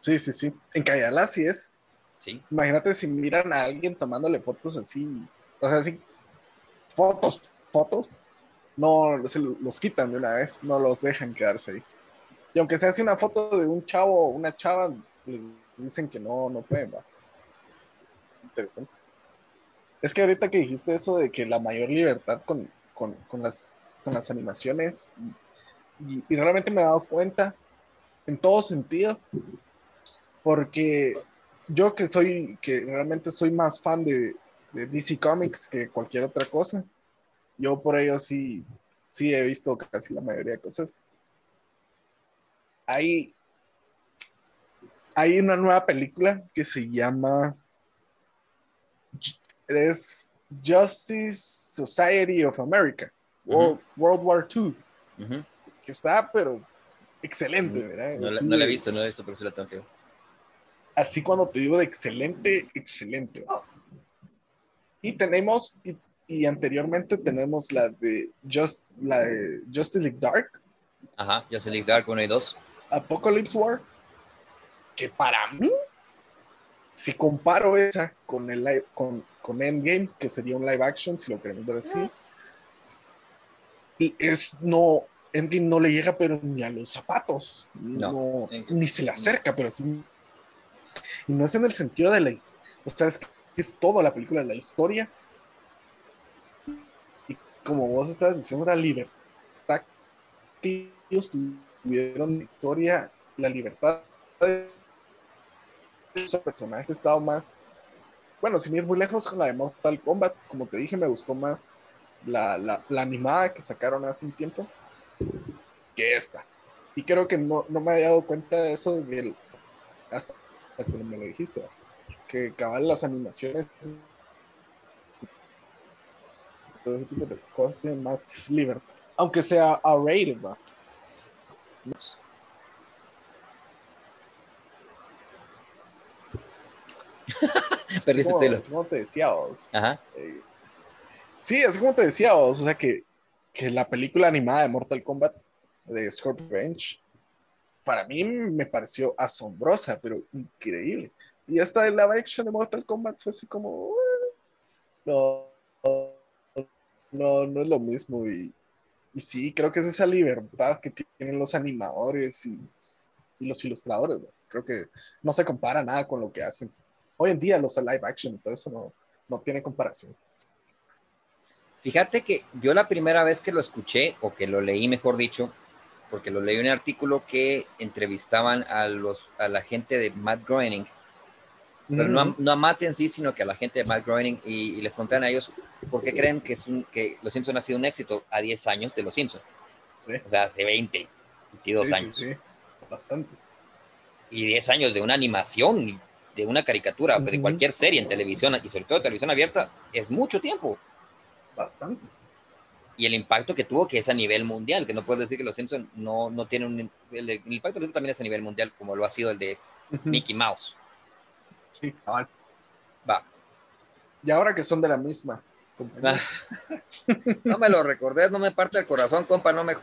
Sí, sí, sí. En Cayala sí es. Sí. Imagínate si miran a alguien tomándole fotos así, o sea, así, fotos, fotos, no se los quitan de una vez, no los dejan quedarse ahí. Y aunque se hace una foto de un chavo o una chava, les dicen que no, no pueden, va. Interesante. Es que ahorita que dijiste eso de que la mayor libertad con, las, las animaciones, y, realmente me he dado cuenta en todo sentido, porque yo que soy, que realmente soy más fan de, DC Comics que cualquier otra cosa, yo por ello sí, sí he visto casi la mayoría de cosas. Hay, hay una nueva película que se llama es Justice Society of America, World, World War II. Que está, pero excelente, ¿verdad? No, la, Así no la he visto, no la he visto, pero sí la tengo que ver. Así cuando te digo de excelente, excelente. Y tenemos, y, y anteriormente tenemos la de, Just, la de Justice League Dark, Ajá, Justice League Dark 1 y 2. Apocalypse War, que para mí, si comparo esa con, el live- con, con Endgame, que sería un live action, si lo queremos ver así, y es no, Endgame no le llega, pero ni a los zapatos, No. no, ni se le acerca, pero sí. Y no es en el sentido de la his- o sea, es que es toda la película, la historia. Y como vos estabas diciendo, la libertad que ellos tuvieron, la historia, la libertad de esos personajes ha estado más, bueno, sin ir muy lejos con la de Mortal Kombat, como te dije, me gustó más la, la, la animada que sacaron hace un tiempo que esta. Y creo que no, no me había dado cuenta de eso de el- hasta, hasta que me lo dijiste, que cabal las animaciones todo ese tipo de cosas tienen más libertad, aunque sea R-rated, ¿va? Así Perdiste como, te decía vos. Ajá. eh, sí, así como te decía vos, o sea que, que la película animada de Mortal Kombat de Scorpion Range, para mí me pareció asombrosa, pero increíble. Y esta de live action de Mortal Kombat fue así como, "Eh, no, no, no es lo mismo. Y, sí, creo que es esa libertad que tienen los animadores y, y los ilustradores. Creo que no se compara nada con lo que hacen. Hoy en día los live action todo eso no, no tiene comparación. Fíjate que yo la primera vez que lo escuché, o que lo leí, mejor dicho, porque lo leí en un artículo que entrevistaban a, los, a la gente de Matt Groening, pero no, a, no a Matt en sí, sino que a la gente de Matt Groening, y, y les contaban a ellos por qué creen que, es un, que Los Simpsons ha sido un éxito a 10 años de Los Simpsons. Sí. O sea, hace 20, 22 Sí, sí, años. sí, bastante. Y 10 años de una animación, de una caricatura, de cualquier serie en televisión, y sobre todo televisión abierta, es mucho tiempo. Bastante. y el impacto que tuvo, que es a nivel mundial, que no puedes decir que los Simpsons no, no tienen un... El, el impacto los Simpsons también es a nivel mundial, como lo ha sido el de. Mickey Mouse. Sí, cabal. Va. Y ahora que son de la misma compañía. Ah. No me lo recordé, no me parte el corazón, compa, no me...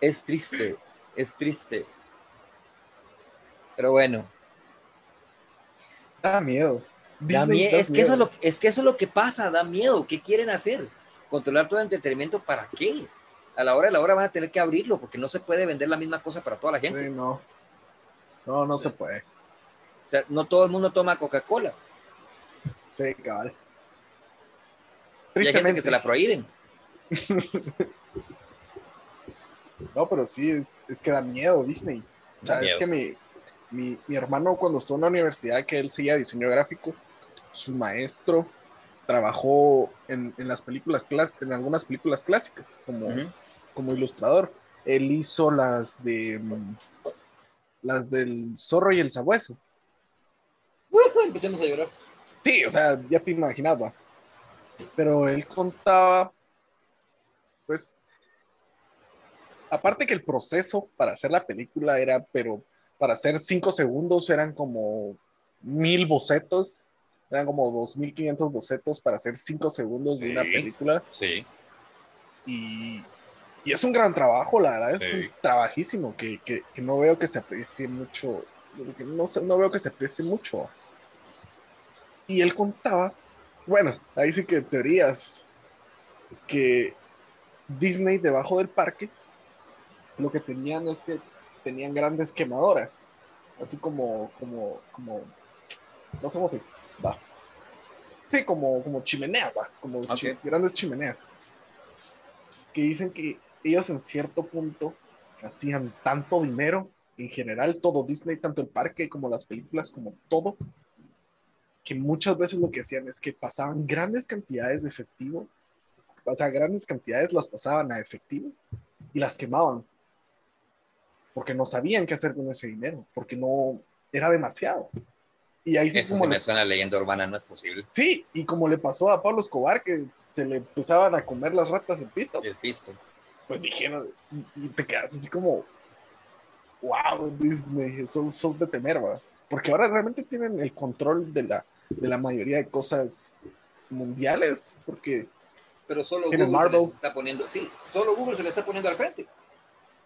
Es triste, es triste. Pero bueno, Da miedo. Da Disney mie- da es, que eso es, miedo. lo, es que eso es lo que pasa, da miedo. ¿Qué quieren hacer? ¿Controlar todo el entretenimiento para qué? A la hora de la hora van a tener que abrirlo porque no se puede vender la misma cosa para toda la gente. Sí, no. No, no se puede. O sea, no todo el mundo toma Coca-Cola. Sí, cabal. Y hay gente que Tristemente. se la prohíben. No, pero sí, es, es que da miedo Disney. O sea, Da es miedo. que mi, mi, mi hermano cuando estuvo en la universidad, que él seguía diseño gráfico, su maestro trabajó en, en las películas en algunas películas clásicas como, como ilustrador. Él hizo las de las del zorro y el sabueso. Empecemos a llorar. Sí, o sea, ya te imaginaba. Pero él contaba, pues, aparte que el proceso para hacer la película era, pero para hacer cinco segundos eran como mil bocetos, eran como dos mil quinientos bocetos para hacer cinco segundos de una película. Sí. Y, y es un gran trabajo, la verdad, es Sí. un trabajísimo que, que- que no veo que se aprecie mucho, que no, no veo que se aprecie mucho. Y él contaba, bueno, ahí sí que teorías, que Disney debajo del parque, lo que tenían es que tenían grandes quemadoras, así como, como, como, no dice, va. Sí, como, como chimeneas, va, como grandes chimeneas. Que dicen que ellos en cierto punto hacían tanto dinero, en general, todo Disney, tanto el parque como las películas, como todo, que muchas veces lo que hacían es que pasaban grandes cantidades de efectivo, o sea, grandes cantidades las pasaban a efectivo y las quemaban, porque no sabían qué hacer con ese dinero, porque no era demasiado. Y ahí sí Eso como sí le- me suena a leyenda urbana, no es posible. Sí, y como le pasó a Pablo Escobar, que se le empezaban a comer las ratas el pito, El pisto. pues dijeron, y te quedas así como, wow, Disney, sos, sos de temer, va. Porque ahora realmente tienen el control de la, de la mayoría de cosas mundiales, porque Pero solo Google se Marvel. les está poniendo, sí, solo Google se le está poniendo al frente.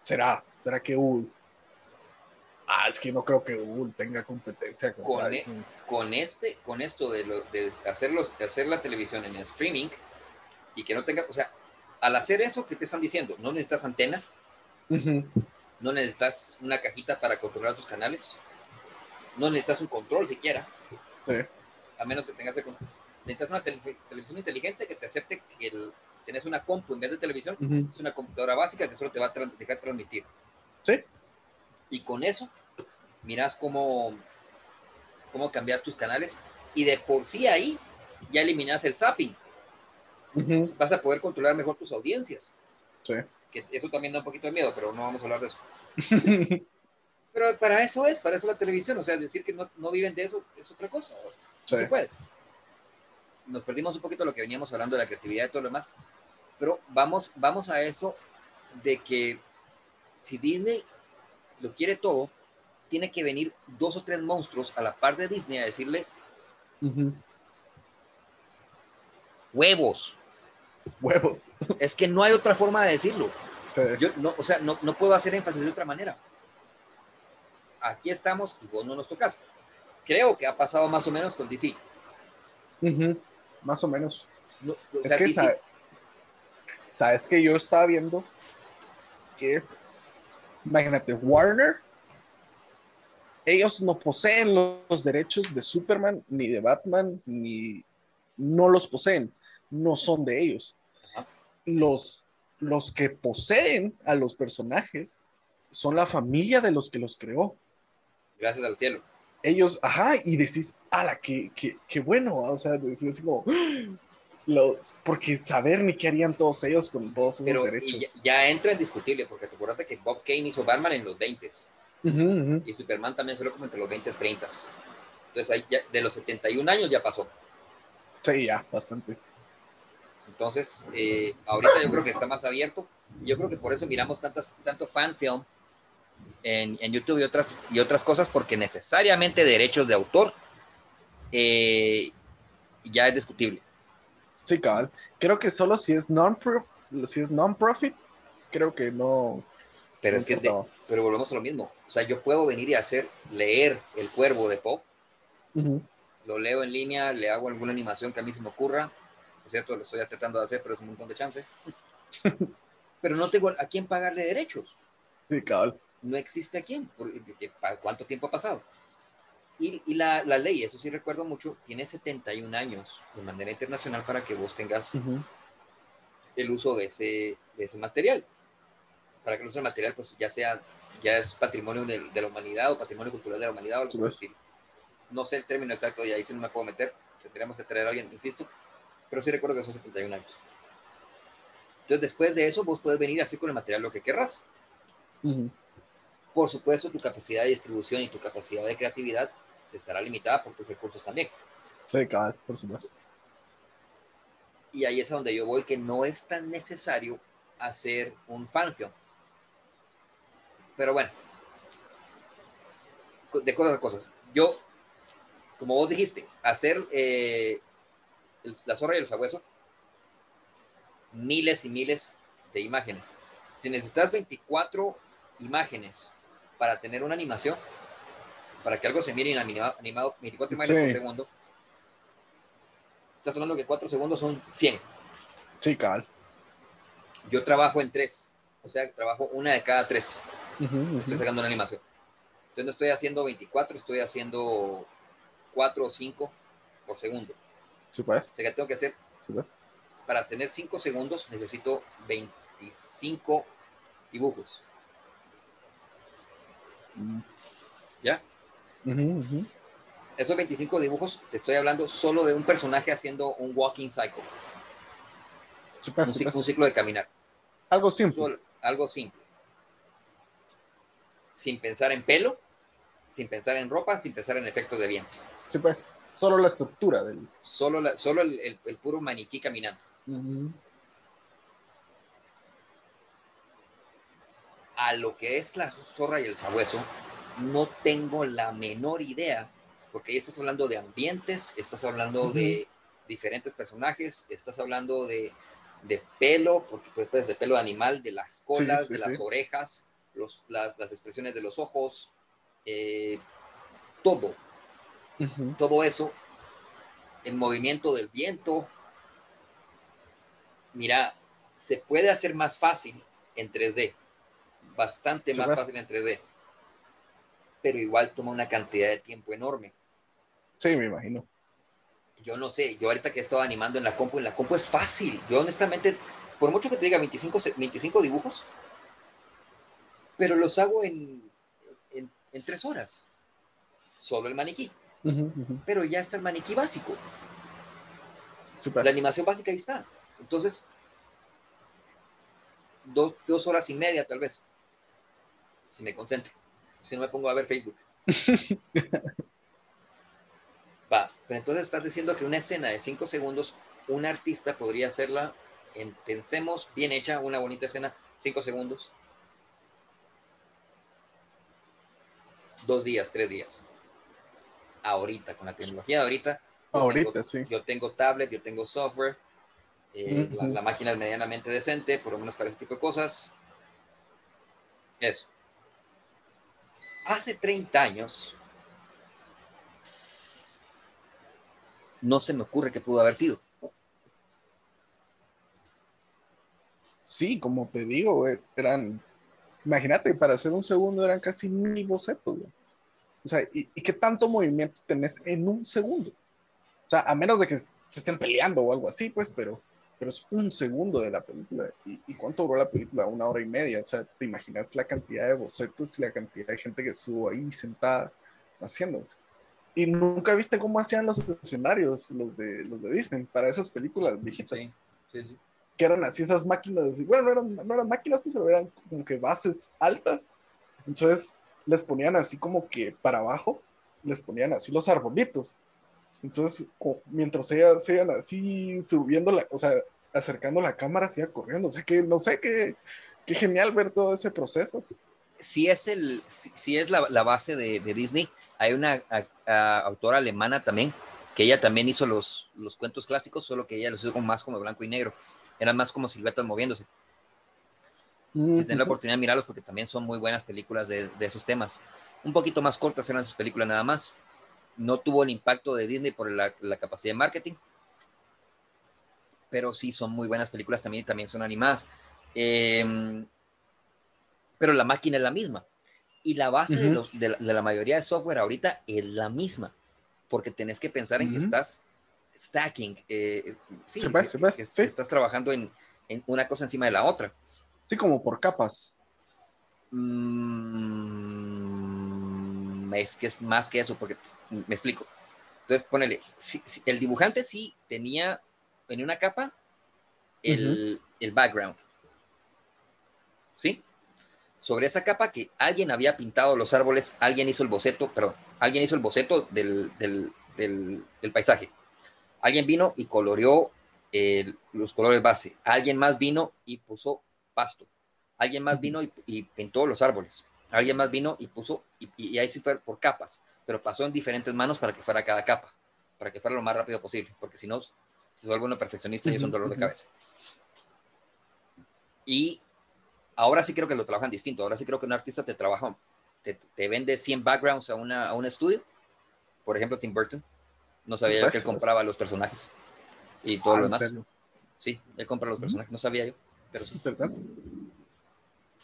será, será que Google. Ah, es que no creo que Google tenga competencia con, Con e-. Con este, con esto de, lo- de hacerlos, de hacer la televisión en streaming y que no tenga, o sea, al hacer eso, ¿qué te están diciendo? No necesitas antena, no necesitas una cajita para controlar tus canales, no necesitas un control siquiera, sí, a menos que tengas el necesitas una tele- televisión inteligente que te acepte que el, tenés una compu en vez de televisión, ujú, es una computadora básica que solo te va a dejar transmitir. sí, Y con eso, miras cómo, cómo cambias tus canales y de por sí ahí ya eliminas el zapping. Vas a poder controlar mejor tus audiencias. sí. Que eso también da un poquito de miedo, pero no vamos a hablar de eso. Pero para eso es, para eso la televisión. O sea, decir que no, no viven de eso es otra cosa. No Sí. se puede. Nos perdimos un poquito de lo que veníamos hablando de la creatividad y todo lo demás. Pero vamos, vamos a eso de que si Disney lo quiere todo, tiene que venir dos o tres monstruos a la par de Disney a decirle huevos. Huevos. Es que no hay otra forma de decirlo. Sí. Yo no, o sea, no, no puedo hacer énfasis de otra manera. Aquí estamos y vos no nos tocas. Creo que ha pasado más o menos con DC. Más o menos. No, o Es sea, que DC sabes que yo estaba viendo que, imagínate, Warner, ellos no poseen los, derechos de Superman, ni de Batman, ni no los poseen, no son de ellos. Los, los que poseen a los personajes son la familia de los que los creó. gracias al cielo. ellos, ajá, y decís, ala, qué, qué, qué bueno, o sea, decís como, los, porque saber ni qué harían todos ellos con todos esos Pero y derechos. ya, ya entra en discutible, porque te acuerdas que Bob Kane hizo Batman en los 20 Ujú, ujú. y Superman también salió como entre los 20 y 30. Entonces, ahí ya- de los 71 años ya pasó. Sí, ya, bastante. Entonces, eh, ahorita yo creo que está más abierto. Yo creo que por eso miramos tantas, tanto fan film en, en YouTube y otras, y otras cosas, porque necesariamente derechos de autor eh, ya es discutible. Sí, cabal. Creo que solo si es non-pro, si es non-profit, creo que no. Pero no es que, de- pero volvemos a lo mismo. O sea, yo puedo venir y hacer, leer El Cuervo de Ujú. lo leo en línea, le hago alguna animación que a mí se me ocurra. Es cierto, lo estoy tratando de hacer, pero es un montón de chance. pero no tengo a quién pagarle derechos. Sí, cabal. no existe a quién, ¿cuánto tiempo ha pasado? Y, y la, la ley, eso sí recuerdo mucho, tiene 71 años de manera internacional para que vos tengas Ujú. el uso de ese, de ese material. Para que el uso del material pues ya sea, ya es patrimonio de, de la humanidad o patrimonio cultural de la humanidad o algo Sí, el pues. No sé el término exacto y ahí sí no me puedo meter, tendríamos que traer a alguien, insisto, pero sí recuerdo que son 71 años. Entonces después de eso vos puedes venir así con el material lo que querrás. Ujú. Por supuesto, tu capacidad de distribución y tu capacidad de creatividad estará limitada por tus recursos también. Sí, cabal, por supuesto. Y ahí es a donde yo voy, que no es tan necesario hacer un fanfilm. Pero bueno, de cosas a cosas. Yo, como vos dijiste, hacer eh, el- la zorra y el sabueso, miles y miles de imágenes. Si necesitas 24 imágenes para tener una animación, para que algo se mire animado, animado 24 imágenes por segundo, estás hablando que 4 segundos son 100. Sí, cabal. Yo trabajo en 3, o sea, trabajo una de cada 3. Ujú, ujú. Estoy sacando una animación. Entonces no estoy haciendo 24, estoy haciendo 4 o 5 por segundo. Sí, pues. O sea que tengo que hacer, Sí, pues. para tener 5 segundos, necesito 25 dibujos. Mm. ¿Ya? Ujú, ujú. Esos 25 dibujos, te estoy hablando solo de un personaje haciendo un walking cycle, Sí, un, ciclo de caminar. Algo simple. Solo- algo simple. Sin pensar en pelo, sin pensar en ropa, sin pensar en efectos de viento. Sí, pues, solo la estructura del... Solo, la, solo el, el, puro maniquí caminando. A lo que es la zorra y el sabueso, no tengo la menor idea, porque ahí estás hablando de ambientes, estás hablando de diferentes personajes, estás hablando de, de pelo, porque pues, de pelo de animal, de las colas, de las orejas, los, las, las, expresiones de los ojos, eh, todo, todo eso, el movimiento del viento. Mira, se puede hacer más fácil en 3D, bastante más fácil en 3D pero igual toma una cantidad de tiempo enorme. Sí, me imagino. Yo no sé, yo ahorita que he estado animando en la compu, en la compu es fácil. Yo honestamente, por mucho que te diga 25, 25 dibujos, pero los hago en, en, tres horas. Solo el maniquí. Pero ya está el maniquí básico. La animación básica ahí está. Entonces, dos, dos horas y media tal vez, si me concentro si no me pongo a ver Facebook. Va, pero entonces estás diciendo que una escena de cinco segundos, un artista podría hacerla, en, pensemos, bien hecha, una bonita escena, cinco segundos. Dos días, tres días. Ahorita, con la tecnología de ahorita. Ahorita, sí. Yo tengo tablet, yo tengo software. Eh, la, la, máquina es medianamente decente, por lo menos para ese tipo de cosas. Eso hace 30 años, no se me ocurre que pudo haber sido. Sí, como te digo, eran, imagínate, para hacer un segundo eran casi mil bocetos. O sea, ¿y, qué tanto movimiento tenés en un segundo? O sea, a menos de que se estén peleando o algo así, pues, pero pero es un segundo de la película. ¿Y, cuánto duró la película? Una hora y media. O sea, te imaginas la cantidad de bocetos y la cantidad de gente que estuvo ahí sentada haciendo. Y nunca viste cómo hacían los escenarios, los de, los de Disney, para esas películas viejitas. Sí, sí, Que eran así esas máquinas, bueno, no eran, no eran máquinas, pues, pero eran como que bases altas. Entonces les ponían así como que para abajo, les ponían así los arbolitos entonces, mientras ella sigan así subiendo, la, o sea, acercando la cámara, siga corriendo. O sea, que no sé, qué, qué genial ver todo ese proceso. Si es, el, si, es la, la, base de, de, Disney, hay una autora alemana también, que ella también hizo los, los cuentos clásicos, solo que ella los hizo más como blanco y negro. Eran más como siluetas moviéndose. Mm, si tienen la oportunidad de mirarlos, porque también son muy buenas películas de, de esos temas. Un poquito más cortas eran sus películas nada más no tuvo el impacto de Disney por la, capacidad de marketing, pero sí son muy buenas películas también y también son animadas. Em, pero la máquina es la misma. Y la base de, la, mayoría de software ahorita es la misma, porque tenés que pensar en que estás stacking. Eh, sí, estás trabajando en, una cosa encima de la otra. Sí, como por capas. Mm, es que es más que eso, porque me explico. Entonces, ponele, el dibujante sí tenía en una capa el, el, background. ¿Sí? Sobre esa capa que alguien había pintado los árboles, alguien hizo el boceto, perdón, alguien hizo el boceto del, del, del, paisaje. Alguien vino y coloreó los colores base. Alguien más vino y puso pasto. Alguien más vino y pintó los árboles. Alguien más vino y puso, y, ahí sí fue por capas, pero pasó en diferentes manos para que fuera cada capa, para que fuera lo más rápido posible, porque si no, se vuelve uno perfeccionista y es un dolor de cabeza. Y ahora sí creo que lo trabajan distinto, ahora sí creo que un artista te trabaja, te, vende 100 backgrounds a, una, a un estudio, por ejemplo Tim Burton, no sabía yo que él compraba los personajes y todo ah, lo demás. Sí, él compra los personajes, no sabía yo, pero sí. Interesante.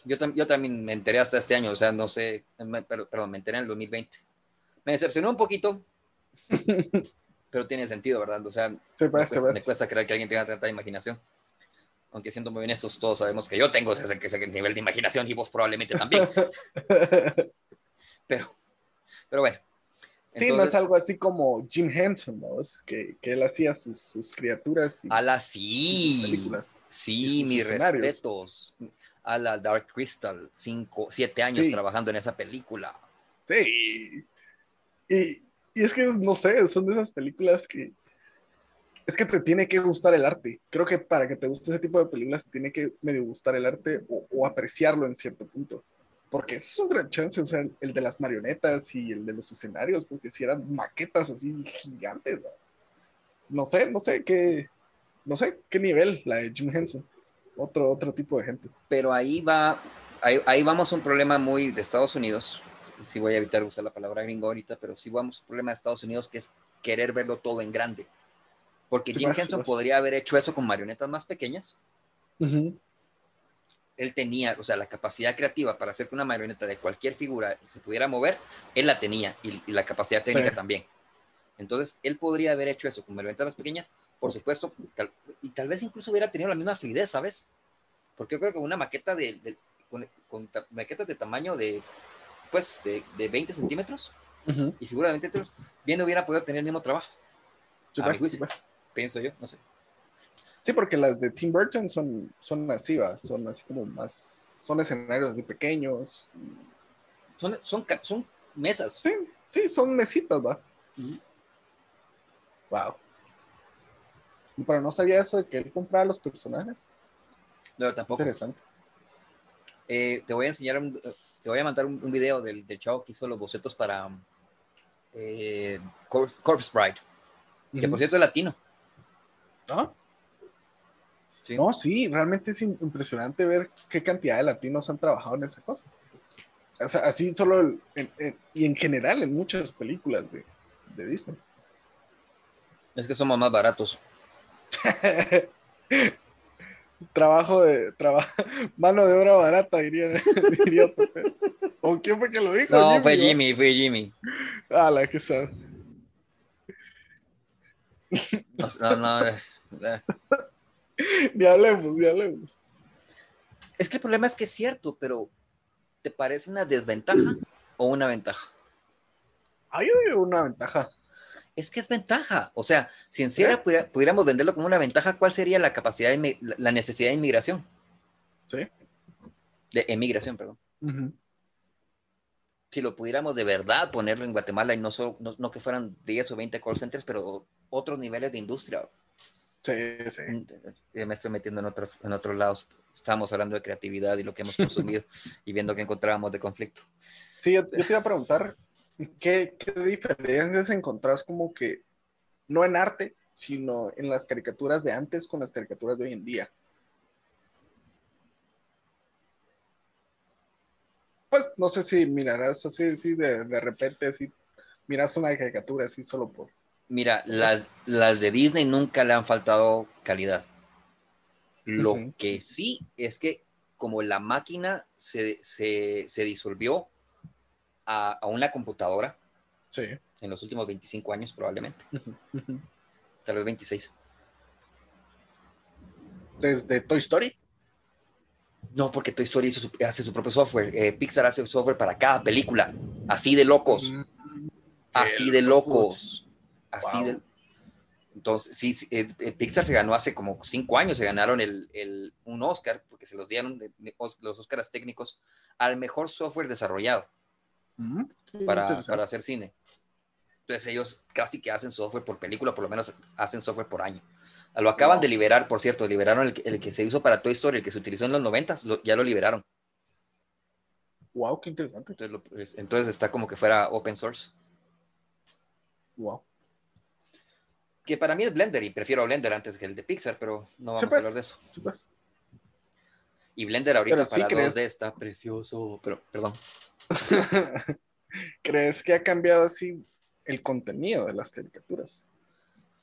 Yo, yo también me enteré hasta este año, o sea, no sé, perdón, me enteré en el 2020. Me decepcionó un poquito, pero tiene sentido, ¿verdad? O sea, me, cuesta, creer que alguien tenga tanta imaginación. Aunque siendo muy honestos, todos sabemos que yo tengo ese, ese nivel de imaginación y vos probablemente también. pero, pero bueno. Sí, no es algo así como Jim Henson, ¿no? Es que, que, él hacía sus, sus criaturas. Y, la sí. películas. Sí, mis respetos a la Dark Crystal, cinco, siete años trabajando en esa película. Sí. Y, Y es que, no sé, son de esas películas que es que te tiene que gustar el arte. Creo que para que te guste ese tipo de películas te tiene que medio gustar el arte o, apreciarlo en cierto punto. Porque es un gran chance, o sea, el de las marionetas y el de los escenarios, porque si eran maquetas así gigantes. ¿no? sé, no sé qué, no sé qué nivel la de Jim Henson. Otro, otro tipo de gente. Pero ahí va, ahí, ahí vamos a un problema muy de Estados Unidos. Sí voy a evitar usar la palabra gringo ahorita, pero sí vamos a un problema de Estados Unidos que es querer verlo todo en grande. Porque Jim Henson podría haber hecho eso con marionetas más pequeñas. Él tenía, o sea, la capacidad creativa para hacer que una marioneta de cualquier figura se pudiera mover, él la tenía y, la capacidad técnica también. Entonces, él podría haber hecho eso con más pequeñas, por supuesto, y tal vez incluso hubiera tenido la misma fluidez, ¿sabes? Porque yo creo que una maqueta de, con, maquetas de tamaño de, pues, de, 20 centímetros y figura de 20 centímetros, bien hubiera podido tener el mismo trabajo. Sí, pues, pienso yo, no sé. Sí, porque las de Tim Burton son, son así, ¿va? Son así como más, son escenarios así pequeños. Son, son, son mesas. Sí, sí, son mesitas, ¿va? Wow. Pero no sabía eso de que él compraba los personajes. No, tampoco. Interesante. Eh, te voy a enseñar, te voy a mandar un, video del, del, chavo que hizo los bocetos para eh, Corpse Bride, que por cierto es latino. ¿No? Sí. No, sí, realmente es impresionante ver qué cantidad de latinos han trabajado en esa cosa. O sea, así solo y en general en muchas películas de, de Disney. Es que somos más baratos. trabajo de trabajo, mano de obra barata, diría, diría ¿O quién fue que lo dijo? No, fue Jimmy, fue Jimmy. Ah, la que sabe. No, no, eh, eh. ni hablemos, ni hablemos. Es que el problema es que es cierto, pero ¿te parece una desventaja o una ventaja? Hay una ventaja. Es que es ventaja. O sea, si en serio pudiéramos venderlo como una ventaja, ¿cuál sería la capacidad, de, la necesidad de inmigración? Sí. De emigración, perdón. Si lo pudiéramos de verdad ponerlo en Guatemala y no, no, que fueran 10 o 20 call centers, pero otros niveles de industria. Sí, sí. Me estoy metiendo en otros, en otros lados. Estábamos hablando de creatividad y lo que hemos consumido y viendo que encontrábamos de conflicto. Sí, yo, te iba a preguntar, ¿qué, ¿qué, diferencias encontrás como que, no en arte, sino en las caricaturas de antes con las caricaturas de hoy en día? Pues no sé si mirarás así, así de, de repente, así, miras una caricatura así solo por Mira, las, las de Disney nunca le han faltado calidad. Lo que sí es que como la máquina se, disolvió a, una computadora, en los últimos 25 años probablemente, tal vez 26. ¿Desde Toy Story? No, porque Toy Story hace su propio software. Eh, Pixar hace software para cada película. Así de locos. Mm, así de locos. Así de... Entonces, sí, eh, eh, Pixar se ganó hace como cinco años, se ganaron el, el, un Oscar, porque se los dieron los Oscars técnicos al mejor software desarrollado para, para, hacer cine. Entonces ellos casi que hacen software por película, por lo menos hacen software por año. Lo acaban de liberar, por cierto, liberaron el, el, que se hizo para Toy Story, el que se utilizó en los 90, ya lo liberaron. Wow, qué interesante. Entonces, entonces está como que fuera open source. Wow que para mí es Blender y prefiero Blender antes que el de Pixar, pero no vamos a hablar de eso. Pues. Y Blender ahorita para 2D está precioso, pero perdón. ¿Crees que ha cambiado así el contenido de las caricaturas?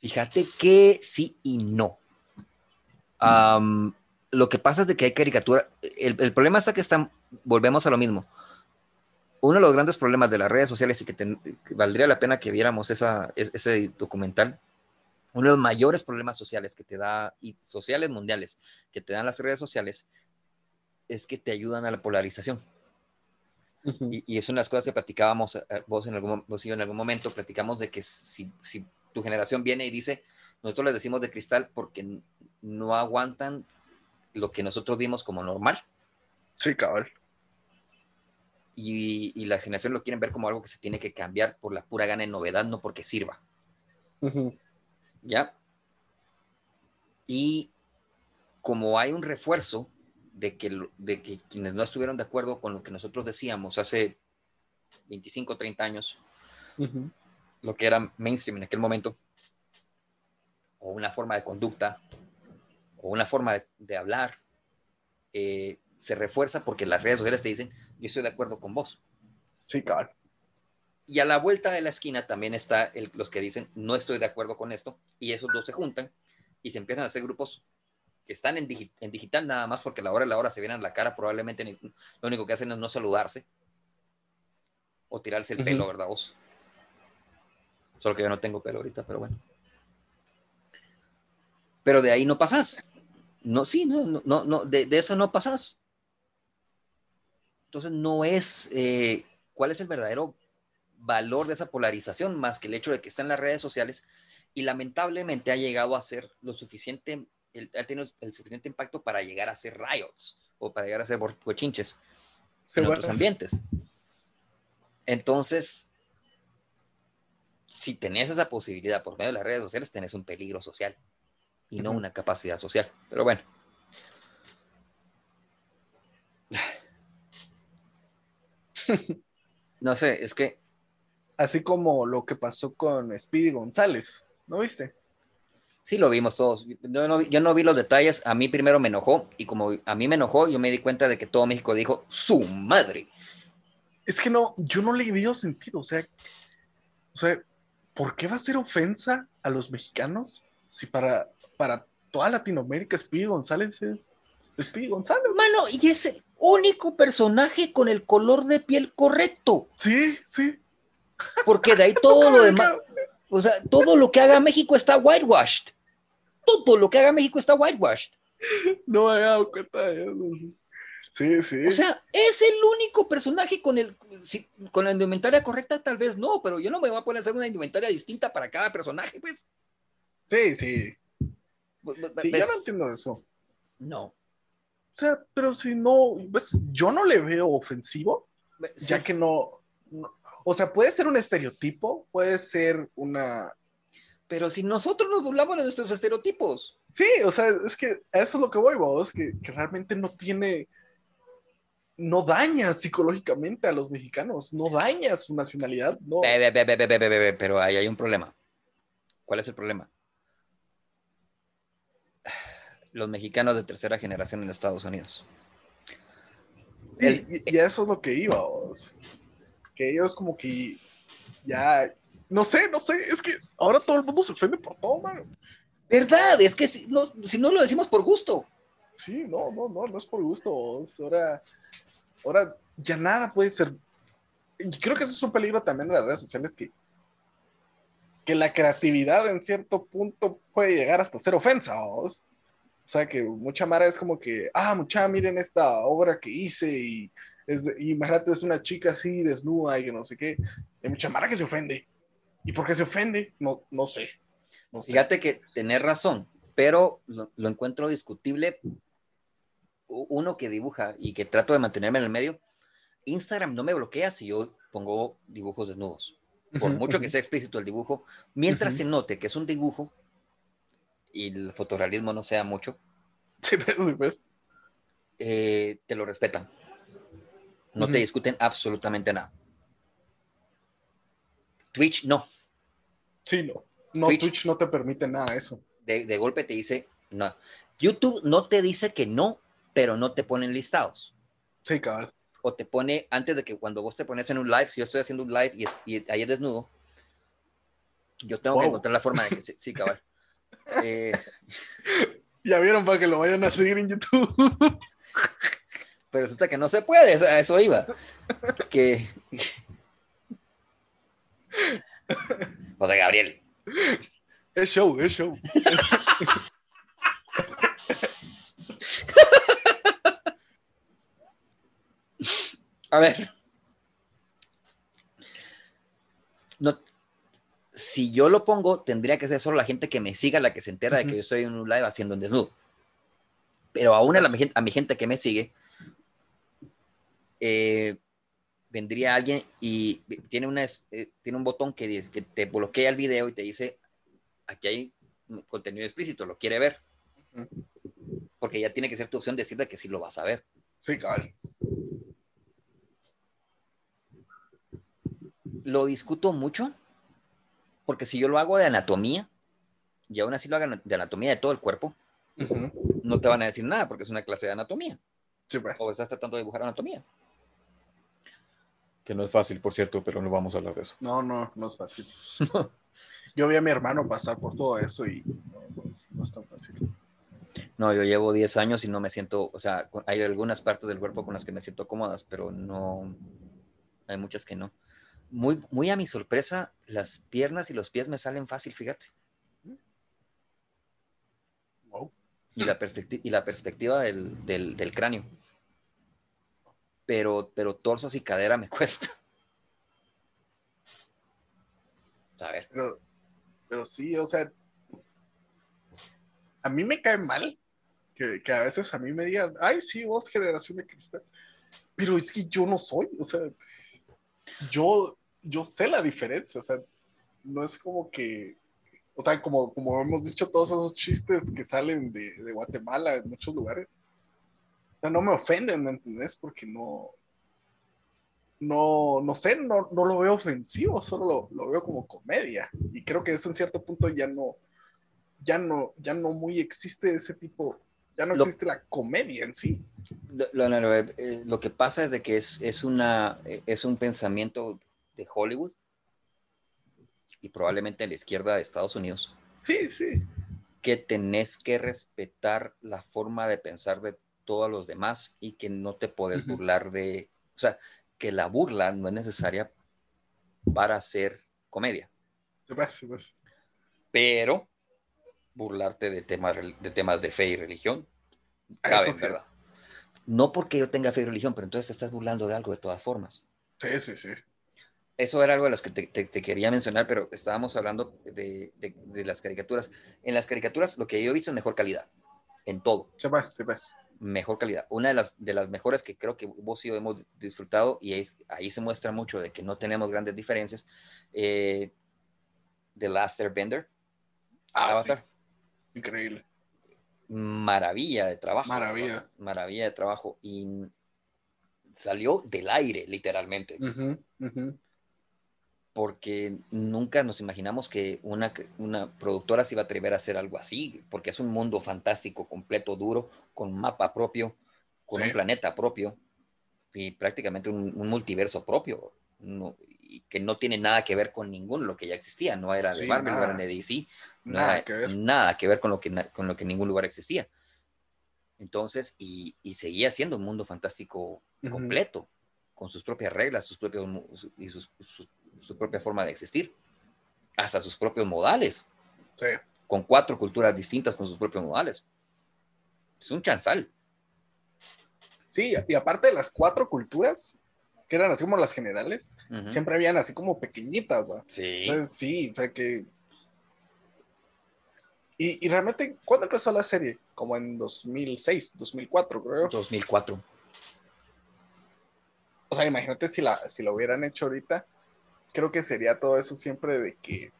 Fíjate que sí y no. lo que pasa es de que hay caricatura. El, problema está que están, volvemos a lo mismo. Uno de los grandes problemas de las redes sociales y que, valdría la pena que viéramos esa, ese documental uno de los mayores problemas sociales que te da, y sociales mundiales, que te dan las redes sociales, es que te ayudan a la polarización. Y, es una de las cosas que platicábamos, eh, vos, en algún, vos y en algún momento, platicamos de que si, si, tu generación viene y dice, nosotros les decimos de cristal porque no aguantan lo que nosotros vimos como normal. Sí, cabal. y, la generación lo quieren ver como algo que se tiene que cambiar por la pura gana de novedad, no porque sirva. ¿Ya? Y como hay un refuerzo de que, de que quienes no estuvieron de acuerdo con lo que nosotros decíamos hace 25, 30 años, lo que era mainstream en aquel momento, o una forma de conducta, o una forma de, hablar, eh, se refuerza porque las redes sociales te dicen, yo estoy de acuerdo con vos. Sí, claro. Y a la vuelta de la esquina también está los que dicen, no estoy de acuerdo con esto, y esos dos se juntan y se empiezan a hacer grupos que están en, digital nada más porque a la hora de la hora se vienen a la cara, probablemente lo único que hacen es no saludarse o tirarse el pelo, ¿verdad vos? Solo que yo no tengo pelo ahorita, pero bueno. Pero de ahí no pasas. No, sí, no, no, no, de, eso no pasas. Entonces no es eh, cuál es el verdadero valor de esa polarización más que el hecho de que está en las redes sociales y lamentablemente ha llegado a ser lo suficiente, ha tenido el suficiente impacto para llegar a ser riots o para llegar a ser cochinches en otros ambientes. Entonces, si tenés esa posibilidad por medio de las redes sociales, tenés un peligro social y no una capacidad social. Pero bueno. No sé, es que... Así como lo que pasó con Speedy González, ¿no viste? Sí, lo vimos todos. Yo no, yo no, vi los detalles. A mí primero me enojó y como a mí me enojó, yo me di cuenta de que todo México dijo su madre. Es que no, yo no le veo sentido. O sea, o sea, ¿por qué va a ser ofensa a los mexicanos si para, para toda Latinoamérica Speedy González es Speedy González? Mano, y es el único personaje con el color de piel correcto. Sí, sí. Porque de ahí todo lo demás, o sea, todo lo que haga México está whitewashed. Todo lo que haga México está whitewashed. No me había dado cuenta de eso. Sí, sí. O sea, es el único personaje con el con la indumentaria correcta, tal vez no, pero yo no me voy a poner a hacer una indumentaria distinta para cada personaje, pues. Sí, sí. Sí, yo no entiendo eso. No. O sea, pero si no, pues, yo no le veo ofensivo, ya que no, o sea, puede ser un estereotipo, puede ser una... Pero si nosotros nos burlamos de nuestros estereotipos. Sí, o sea, es que a eso es lo que voy, vos, que, que realmente no tiene, no daña psicológicamente a los mexicanos, no daña su nacionalidad, no. pero ahí hay un problema. ¿Cuál es el problema? los mexicanos de tercera generación en Estados Unidos. y, eso es lo que iba, que ellos como que ya, no sé, no sé, es que ahora todo el mundo se ofende por todo, mano. ¿Verdad? Es que si no, si no lo decimos por gusto. Sí, no, no, no, no es por gusto. Ahora, ahora ya nada puede ser. Y creo que eso es un peligro también de las redes sociales que, que la creatividad en cierto punto puede llegar hasta ser ofensa. O sea, que mucha Mara es como que, ah, mucha, miren esta obra que hice y, es, y imagínate, es una chica así desnuda y que no sé qué. Hay mucha Mara que se ofende. ¿Y por qué se ofende? No, no sé. Fíjate que tenés razón, pero lo, encuentro discutible. Uno que dibuja y que trato de mantenerme en el medio, Instagram no me bloquea si yo pongo dibujos desnudos. Por mucho que sea explícito el dibujo, mientras se note que es un dibujo, y el fotorrealismo no sea mucho, sí, pues, pues. Eh, te lo respetan. No te discuten absolutamente nada. Twitch no. Sí, no. No, Twitch, no te permite nada de eso. De, golpe te dice no. YouTube no te dice que no, pero no te ponen listados. Sí, cabal. O te pone, antes de que cuando vos te pones en un live, si yo estoy haciendo un live y, ahí es desnudo, yo tengo que encontrar la forma de que sí, cabal. Eh, ya vieron para que lo vayan a seguir en YouTube. Pero resulta que no se puede, a eso iba. Que. José Gabriel. Es show, es show. A ver. No, si yo lo pongo, tendría que ser solo la gente que me siga la que se entera de que yo estoy en un live haciendo un desnudo. Pero aún a, la, a mi gente que me sigue, eh, vendría alguien y tiene, una, eh, tiene un botón que, dice, que te bloquea el video y te dice, aquí hay contenido explícito, ¿lo quiere ver? Porque ya tiene que ser tu opción decirte que sí lo vas a ver. Sí, cabal. Lo discuto mucho porque si yo lo hago de anatomía y aún así lo hago de anatomía de todo el cuerpo, no te van a decir nada porque es una clase de anatomía. Sí, pues. O estás tratando de dibujar anatomía. Que no es fácil, por cierto, pero no vamos a hablar de eso. No, no, no es fácil. yo vi a mi hermano pasar por todo eso y no, no, es, no es tan fácil. No, yo llevo 10 años y no me siento, o sea, hay algunas partes del cuerpo con las que me siento cómodas, pero no, hay muchas que no. Muy, muy a mi sorpresa, las piernas y los pies me salen fácil, fíjate. Wow. Y la, perspecti- y la perspectiva del, del, del cráneo. Pero, pero torsos y cadera me cuesta. A ver, Pero, pero sí, o sea, a mí me cae mal que, que a veces a mí me digan, ay, sí, vos, generación de cristal. Pero es que yo no soy, o sea, yo, yo sé la diferencia, o sea, no es como que, o sea, como, como hemos dicho, todos esos chistes que salen de, de Guatemala en muchos lugares, o sea, no me ofenden, ¿me entendés? Porque no, no, no sé, no, no lo veo ofensivo, solo lo, lo, veo como comedia. Y creo que eso en cierto punto ya no, ya no, ya no muy existe ese tipo, ya no Lo- existe la comedia en sí. lo, lo- eh, lo que pasa es de que es, es, una, eh, es un pensamiento de Hollywood y probablemente de la izquierda de Estados Unidos, Sí, sí. que tenés que respetar la forma de pensar de todos los demás y que no te puedes Ujú. burlar de, o sea, que la burla no es necesaria para hacer comedia, Se va, se va. pero burlarte de temas, de temas de fe y religión, cabe, sí ¿verdad? es. No porque yo tenga fe y religión, pero entonces te estás burlando de algo de todas formas. Sí, sí, sí. Eso era algo de las que te, te- te quería mencionar, pero estábamos hablando de, de- de las caricaturas. En las caricaturas, lo que yo he visto es mejor calidad, en todo. Se mejor calidad. Una de las, de las mejores que creo que vos y yo hemos disfrutado, y es- ahí se muestra mucho de que no tenemos grandes diferencias, eh, The Last Airbender, Ah, Avatar, sí. Increíble. maravilla de trabajo. Maravilla. Maravilla de trabajo. Y salió del aire, literalmente. Porque nunca nos imaginamos que una, una productora se iba a atrever a hacer algo así, porque es un mundo fantástico, completo, duro, con un mapa propio, con Sí. un planeta propio y prácticamente un, un multiverso propio, no- y que no tiene nada que ver con ninguno lo que ya existía, no era de Sí, Marvel, no nada. era de DC, no Nada era que ver. nada que ver con lo que, con lo que en ningún lugar existía. Entonces, y, y seguía siendo un mundo fantástico completo, con sus propias reglas, sus propios y sus- su, su propia forma de existir, hasta sus propios modales, Sí. con cuatro culturas distintas con sus propios modales. Es un chanzal. Sí, y aparte de las cuatro culturas, que eran así como las generales, siempre habían así como pequeñitas, ¿va? Sí. O sea, sí, o sea que... Y, y realmente, ¿cuándo empezó la serie? Como en 2006, 2004, creo. 2004. O sea, imagínate si la, si lo hubieran hecho ahorita, creo que sería todo eso siempre de que,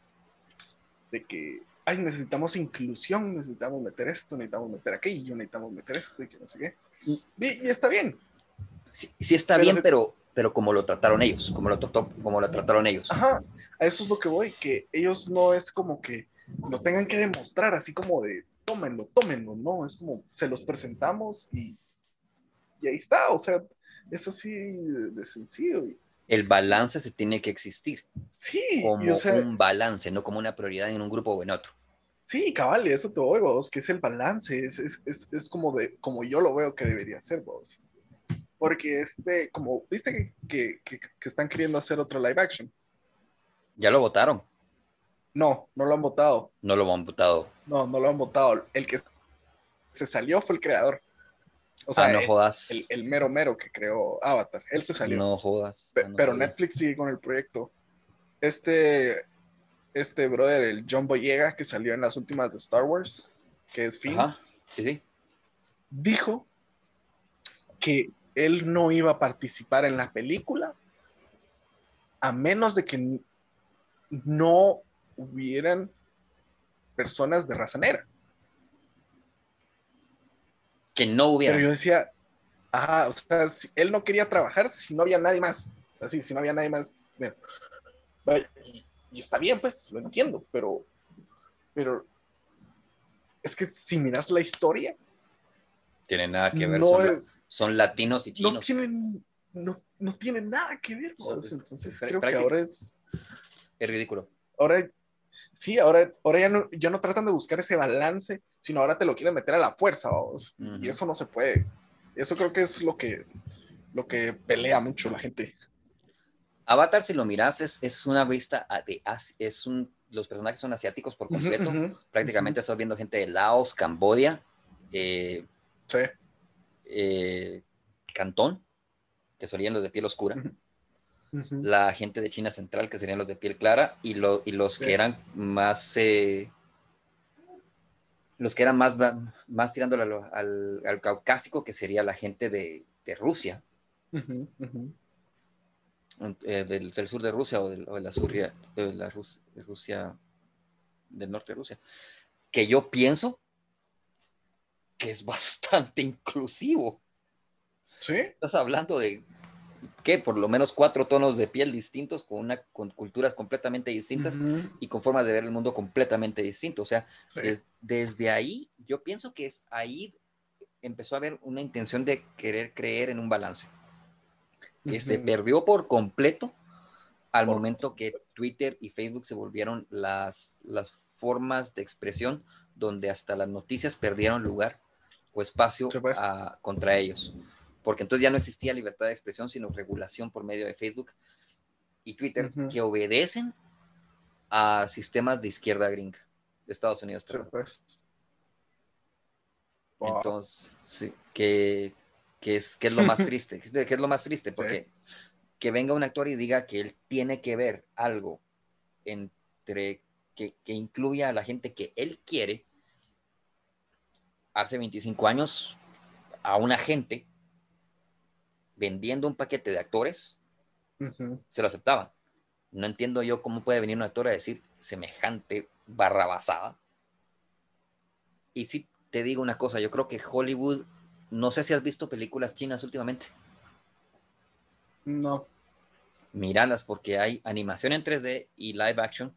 de que, ay, necesitamos inclusión, necesitamos meter esto, necesitamos meter aquello, necesitamos meter esto y que no sé qué. Y- Y, está bien. Sí, sí está Pero bien, se- pero, pero como lo trataron ellos, como lo, trató, como lo trataron ellos. Ajá, a eso es lo que voy, que ellos no es como que lo tengan que demostrar así como de, tómenlo, tómenlo, no, es como, se los presentamos y, y ahí está, o sea, es así de, de sencillo. y- El balance se tiene que existir sí, como y, o sea, un balance, no como una prioridad en un grupo o en otro. Sí, cabal, eso te voy, vos, que es el balance, es, es, es, es como, de, como yo lo veo que debería ser, vos. Porque este, como, viste que, que, que están queriendo hacer otro live action. Ya lo votaron, No, no lo han votado. no lo han votado. No, no lo han votado. El que se salió fue el creador. O sea, ah, no el, jodas. el- el mero mero que creó Avatar. Él se salió. No jodas. Pe- Ah, no pero. Netflix sigue con el proyecto. Este, este brother, el John Boyega, que salió en las últimas de Star Wars, que es Finn, Ajá, sí, sí. dijo que él no iba a participar en la película a menos de que no hubieran personas de raza negra. Que no hubiera. Pero yo decía, ajá, o sea, él no quería trabajar si no había nadie más. Así, si no había nadie más. Y, y, está bien, pues, lo entiendo, pero, pero es que si miras la historia. Tiene nada que ver. son, son, latinos y chinos. No tienen, no, no tienen nada que ver. Entonces creo que ahora es. Es ridículo. Ahora sí, ahora, ahora ya, no, ya no tratan de buscar ese balance, sino ahora te lo quieren meter a la fuerza, y eso no se puede. Eso creo que es lo que, lo que pelea mucho la gente. Avatar, si lo miras, es, es una vista de es un, los personajes son asiáticos por completo. Prácticamente estás viendo gente de Laos, Cambodia, eh, sí. eh, Cantón, que solían los de piel oscura la gente de China Central, que serían los de piel clara, y, y los que eran más... Eh, los que eran más, más tirándole al, al, caucásico, que sería la gente de, de Rusia. Eh, del, del, sur de Rusia o de, la, de la de Rusia, del norte de Rusia. Que yo pienso que es bastante inclusivo. ¿Sí? Estás hablando de que por lo menos cuatro tonos de piel distintos, con, una, con culturas completamente distintas y con formas de ver el mundo completamente distinto. O sea, desde ahí, yo pienso que es ahí empezó a haber una intención de querer creer en un balance. Que se perdió por completo al momento que Twitter y Facebook se volvieron las, las formas de expresión donde hasta las noticias perdieron lugar o espacio pues. contra ellos porque entonces ya no existía libertad de expresión, sino regulación por medio de Facebook y Twitter, que obedecen a sistemas de izquierda gringa de Estados Unidos. Pues. Entonces, sí, que, es, que es lo más triste, que es lo más triste, porque que venga un actor y diga que él tiene que ver algo entre que, que incluya a la gente que él quiere, hace 25 años, a una gente vendiendo un paquete de actores, se lo aceptaba. No entiendo yo cómo puede venir un actor a decir semejante barrabasada. Y si te digo una cosa, yo creo que Hollywood, no sé si has visto películas chinas últimamente. No. Míralas porque hay animación en 3D y live action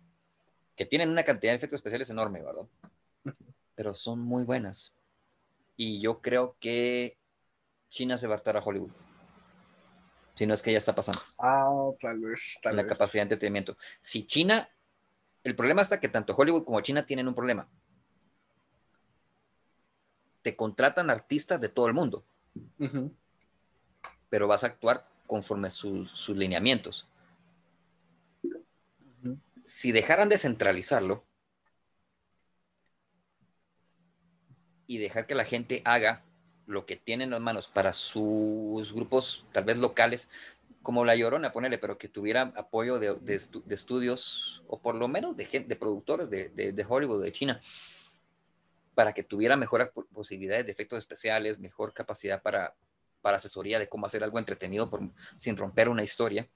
que tienen una cantidad de efectos especiales enorme, ¿verdad? Pero son muy buenas. Y yo creo que China se va a estar a Hollywood si no es que ya está pasando. Ah, tal vez. Tal la capacidad de entretenimiento. Si China, el problema está que tanto Hollywood como China tienen un problema. Te contratan artistas de todo el mundo, pero vas a actuar conforme sus lineamientos. Si dejaran de centralizarlo y dejar que la gente haga lo que tienen en las manos para sus grupos, tal vez locales, como La Llorona, ponele, pero que tuviera apoyo de, estudios, o por lo menos de, gente, de productores de, Hollywood, de China, para que tuviera mejores posibilidades de efectos especiales, mejor capacidad para, para asesoría de cómo hacer algo entretenido sin romper una historia.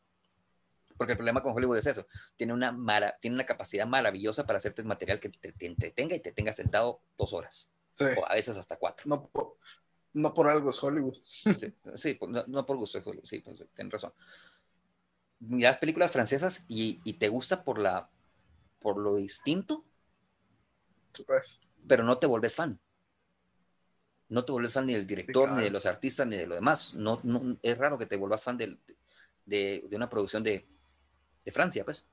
Porque el problema con Hollywood es eso, tiene una, tiene una capacidad maravillosa para hacerte material que te, entretenga y te tenga sentado dos horas. O a veces hasta cuatro. No, no por algo es Hollywood. Sí, no, por gusto es Hollywood, sí, pues, tienes razón. Miras películas francesas y, te gusta por, la, por lo distinto, pues. pero no te vuelves fan. No te vuelves fan ni del director, ni de los artistas, ni de lo demás. No, es raro que te vuelvas fan de, de, una producción de, de, Francia, pues.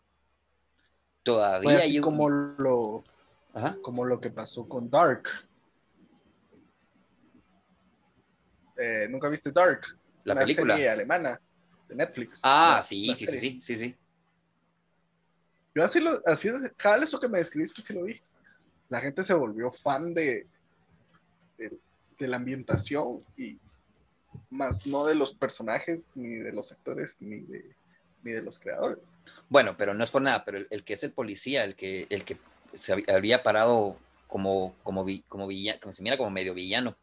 Todavía así como lo, como lo que pasó con Dark Eh, ¿Nunca viste Dark? La una película. serie alemana de Netflix. Ah, sí, sí, sí, sí, sí, Yo así, lo, así cada eso que me describiste, sí lo vi. La gente se volvió fan de, de, la ambientación y más no de los personajes, ni de los actores, ni de, ni de los creadores. Bueno, pero no es por nada, pero el, que es el policía, el que, el que se había parado como, como, como, villano, como se mira como medio villano,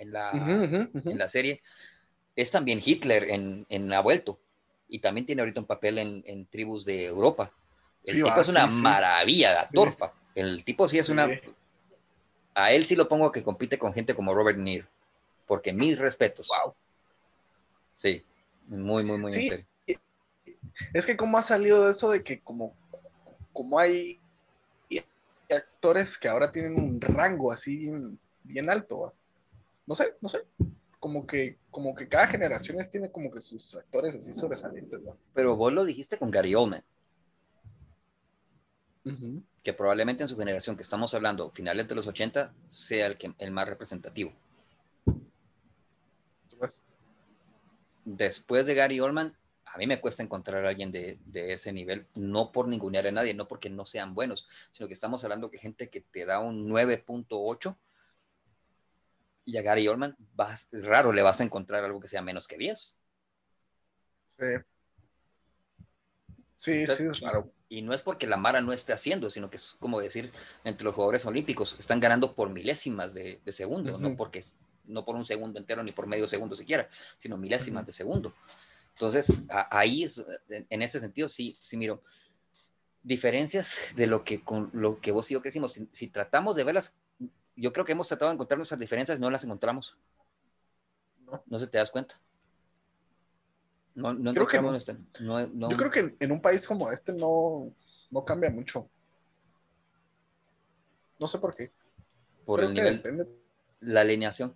en la, en la serie, es también Hitler en, en vuelto y también tiene ahorita un papel en, en tribus de Europa. El Sí, tipo es una sí, sí. maravilla de actor, pa. El tipo sí es una... Sí. A él sí lo pongo que compite con gente como Robert Niro, porque mis respetos. Wow. Sí, muy, muy, muy Sí. en serio. Es que cómo ha salido de eso de que como, como hay actores que ahora tienen un rango así bien, bien alto, ¿va? No sé, no sé. Como que, como que cada generación tiene como que sus actores así sobresalientes. Pero vos lo dijiste con Gary Oldman, que probablemente en su generación que estamos hablando, finales de los 80, sea el, que, el más representativo. Pues, Después de Gary Oldman, a mí me cuesta encontrar a alguien de, de ese nivel, no por ningunear a nadie, no porque no sean buenos, sino que estamos hablando que gente que te da un 9.8 y a Gary Oldman vas, raro le vas a encontrar algo que sea menos que 10. sí. Sí, sí, es raro. Y no es porque la Mara no esté haciendo, sino que es como decir, entre los jugadores olímpicos, están ganando por milésimas de, de segundo, no porque no por un segundo entero ni por medio segundo siquiera, sino milésimas de segundo. Entonces, a- ahí, es, en ese sentido, sí, sí miro diferencias de lo que, con lo que vos y yo que decimos. Si, si tratamos de verlas, yo creo que hemos tratado de encontrar nuestras diferencias, no las encontramos. No. No se te das cuenta. No, no Creo que no. Yo creo que en, un país como este no, no cambia mucho. No sé por qué. por Creo el nivel, depende. la alineación.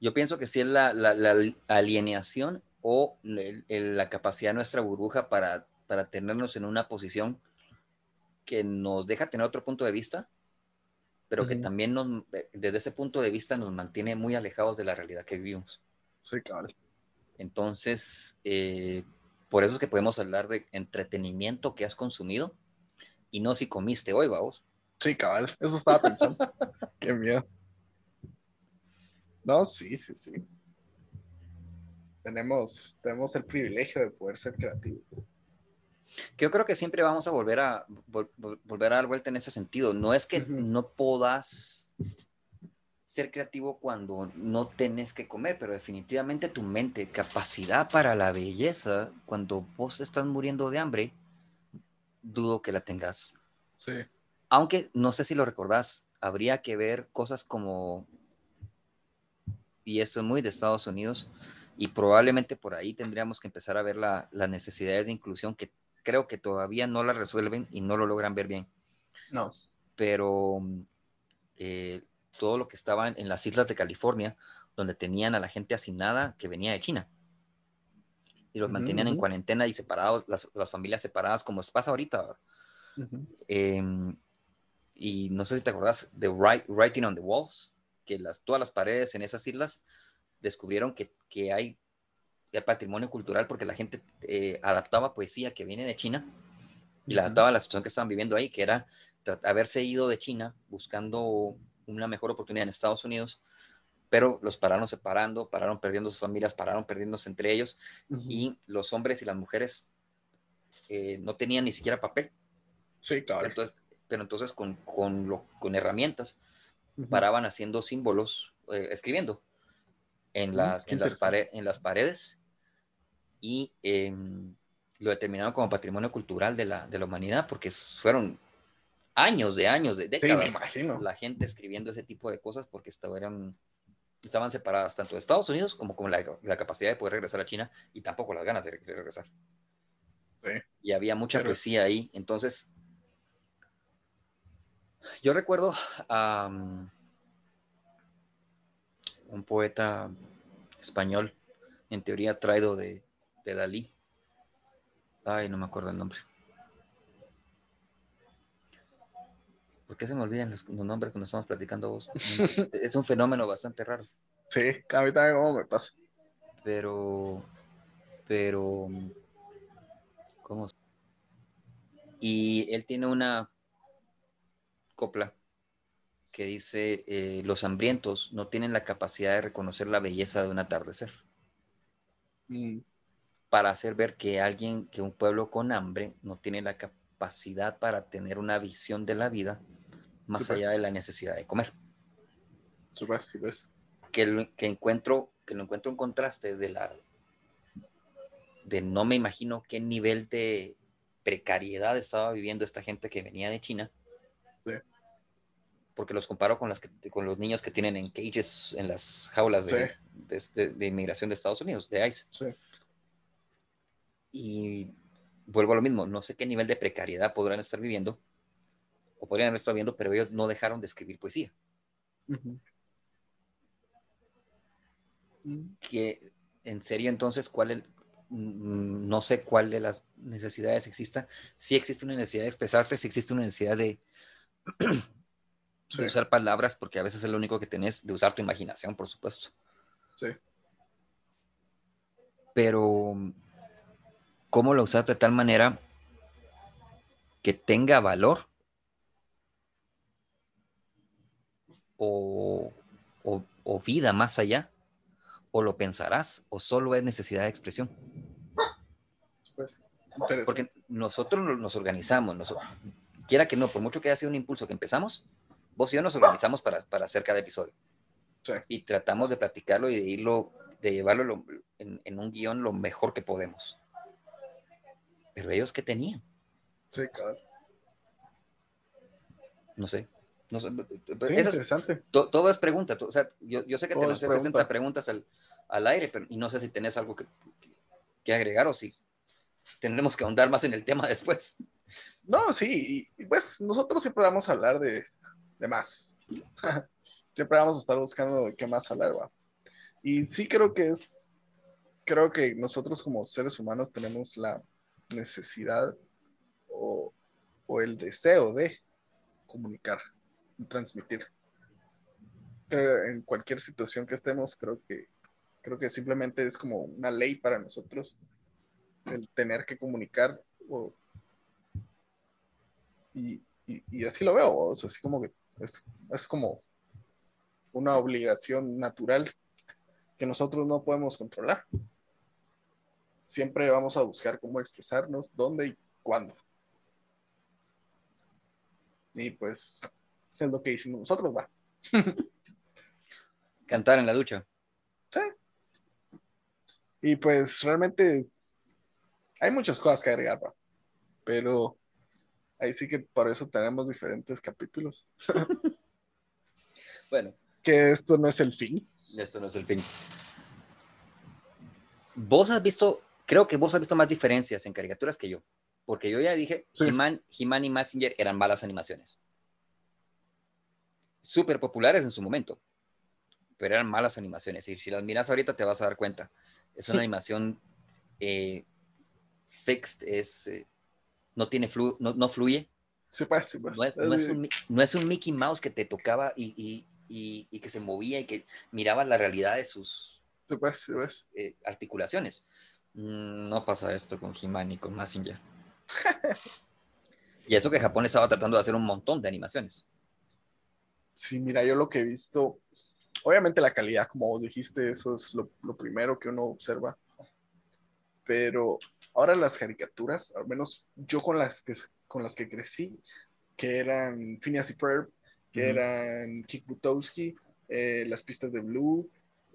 Yo pienso que sí es la, la- la alienación o el- el- la capacidad de nuestra burbuja para, para tenernos en una posición que nos deja tener otro punto de vista, pero que Ujú. también nos, desde ese punto de vista nos mantiene muy alejados de la realidad que vivimos. Sí, cabal. Entonces, eh, por eso es que podemos hablar de entretenimiento que has consumido y no si comiste hoy, vamos. Sí, cabal. Eso estaba pensando. Qué miedo. No, sí, sí, sí. Tenemos, tenemos el privilegio de poder ser creativos. Que yo creo que siempre vamos a volver a vol- vol- volver a dar vuelta en ese sentido. No es que Ujú. no puedas ser creativo cuando no tenés que comer, pero definitivamente tu mente, capacidad para la belleza, cuando vos estás muriendo de hambre, dudo que la tengas. Sí. Aunque no sé si lo recordás, habría que ver cosas como, y esto es muy de Estados Unidos, y probablemente por ahí tendríamos que empezar a ver la- las necesidades de inclusión que creo que todavía no las resuelven y no lo logran ver bien. No. Pero eh, todo lo que estaba en, en las islas de California, donde tenían a la gente asignada que venía de China. Y los mantenían en cuarentena y separados, las, las familias separadas, como pasa ahorita. Em, y no sé si te acordás de Writing on the Walls, que las, todas las paredes en esas islas descubrieron que, que hay, hay patrimonio cultural porque la gente eh, adaptaba poesía que viene de China y la adaptaba a la situación que estaban viviendo ahí, que era haberse ido de China buscando una mejor oportunidad en Estados Unidos, pero los pararon separando, pararon perdiendo sus familias, pararon perdiéndose entre ellos Ujú. y los hombres y las mujeres eh, no tenían ni siquiera papel. Sí, cabal. Entonces, pero entonces con, con, lo- con herramientas Ujú. paraban haciendo símbolos, eh, escribiendo en las, en, las interesante. pare- en las paredes y em, lo determinaron como patrimonio cultural de la, de la humanidad porque fueron años de años, de Sí, me décadas, la gente escribiendo ese tipo de cosas porque estaban, estaban separadas tanto de Estados Unidos como con la, la capacidad de poder regresar a China y tampoco las ganas de regresar. Sí. Y había mucha Pero- poesía ahí. Entonces, yo recuerdo a un poeta español, en teoría traído de, de Dalí. Ay, no me acuerdo el nombre. ¿Por qué se me olvidan los, los nombres cuando estamos platicando vos? es un fenómeno bastante raro. Sí, a mí también como me pasa. pero, pero, ¿cómo? Y él tiene una copla que dice, eh, los hambrientos no tienen la capacidad de reconocer la belleza de un atardecer, Mm, para hacer ver que alguien, que un pueblo con hambre no tiene la capacidad para tener una visión de la vida más allá pues. de la necesidad de comer. Pues, pues. Que, lo- que encuentro que lo encuentro un contraste de la de no me imagino qué nivel de precariedad estaba viviendo esta gente que venía de China. Sí. Porque los comparo con las que, con los niños que tienen en cages en las jaulas de, Sí. de, de- de inmigración de Estados Unidos, de ICE. Sí. Y vuelvo a lo mismo, no sé qué nivel de precariedad podrán estar viviendo o podrían haber estado viendo, pero ellos no dejaron de escribir poesía. Mm, que en serio entonces cuál el- mm, no sé cuál de las necesidades exista si existe una necesidad de expresarte si existe una necesidad de, Sí. de usar palabras porque a veces es lo único que tenés de usar tu imaginación por supuesto Sí. pero cómo lo usas de tal manera que tenga valor o, o- o vida más allá o lo pensarás o solo es necesidad de expresión Pues, porque nosotros no- nos organizamos noso- quiera que no por mucho que haya sido un impulso que empezamos vos y yo nos organizamos para, para hacer cada episodio Sí. y tratamos de practicarlo y de irlo de llevarlo lo- en, en un guion lo mejor que podemos pero ellos qué tenían Sí, cabrón. no sé no sé Sí, esas- interesante. to- todo es pregunta tú- o sea yo, yo sé que Todo te es lancé pregunta. 60 preguntas al, al aire pero y no sé si tenés algo que, que agregar o si tendremos que ahondar más en el tema después No, sí, y pues nosotros siempre vamos a hablar de, de más. siempre vamos a estar buscando de qué más hablar, va. Y sí creo que es, creo que nosotros como seres humanos tenemos la necesidad o, o el deseo de comunicar transmitir. En cualquier situación que estemos, creo que, creo que simplemente es como una ley para nosotros el tener que comunicar y, y- y así lo veo, o sea, así como que es, es como una obligación natural que nosotros no podemos controlar. Siempre vamos a buscar cómo expresarnos, dónde y cuándo. Y pues es lo que hicimos nosotros, va. cantar en la ducha Sí. Y pues realmente hay muchas cosas que agregar, va. Pero ahí sí que por eso tenemos diferentes capítulos. bueno Que esto no es el fin. Esto no es el fin. Vos has visto, creo que vos has visto más diferencias en caricaturas que yo. Porque yo ya dije, Sí. He-Man, y Massinger eran malas animaciones. Súper populares en su momento. Pero eran malas animaciones. Y si las miras ahorita te vas a dar cuenta. Es una animación eh, fixed, es, eh, no, tiene flu, no, no fluye. Sí, pues, sí, pues. No es, no es un, Mi- no es un Mickey Mouse que te tocaba y, y- y- y que se movía y que miraba la realidad de sus Sí, pues, pues, pues. eh, articulaciones. Mm, No pasa esto con He-Man ni con Massinger. y eso que Japón estaba tratando de hacer un montón de animaciones. Sí, mira, yo lo que he visto, obviamente la calidad, como vos dijiste, eso es lo, lo primero que uno observa. Pero ahora las caricaturas, al menos yo con las que, con las que crecí, que eran Phineas y Ferb, que eran Kick Butowski, eh, las pistas de Blue,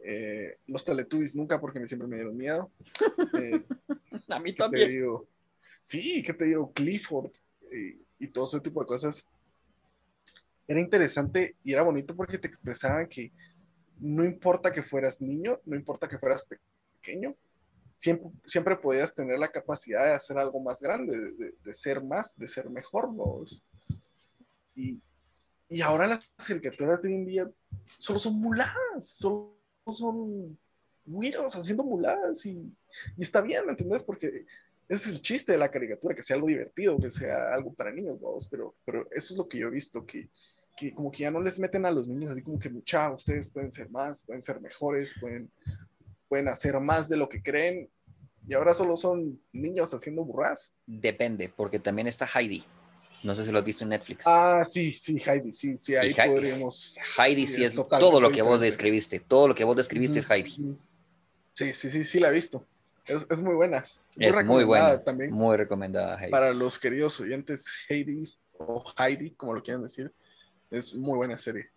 eh, los Teletubbies nunca porque me, siempre me dieron miedo. Eh, A mí ¿qué te digo? Sí, ¿qué te digo? Clifford eh, y todo ese tipo de cosas. Era interesante y era bonito porque te expresaban que no importa que fueras niño, no importa que fueras pe- pequeño, siempre, siempre podías tener la capacidad de hacer algo más grande, de, de- ser más, de ser mejor. ¿no? Y, y ahora las caricaturas de hoy en día solo son muladas, solo son güiros haciendo muladas y, y está bien, ¿me entendés? Porque ese es el chiste de la caricatura, que sea algo divertido, que sea algo para niños, vamos, pero, pero eso es lo que yo he visto, que, que como que ya no les meten a los niños así como que, mucha, ustedes pueden ser más, pueden ser mejores, pueden, pueden hacer más de lo que creen, y ahora solo son niños haciendo burras. Depende, porque también está Heidi. No sé si lo has visto en Netflix. Ah, sí, sí, Heidi, sí, sí, ahí Heidi- podríamos... Heidi sí, es todo lo que vos describiste. Todo lo que vos describiste es Heidi. Sí, sí, sí, sí la he visto. Es, es muy buena. Es muy buena. También Muy recomendada Heidi. para los queridos oyentes Heidi o Heidi, como lo quieran decir. Es muy buena serie.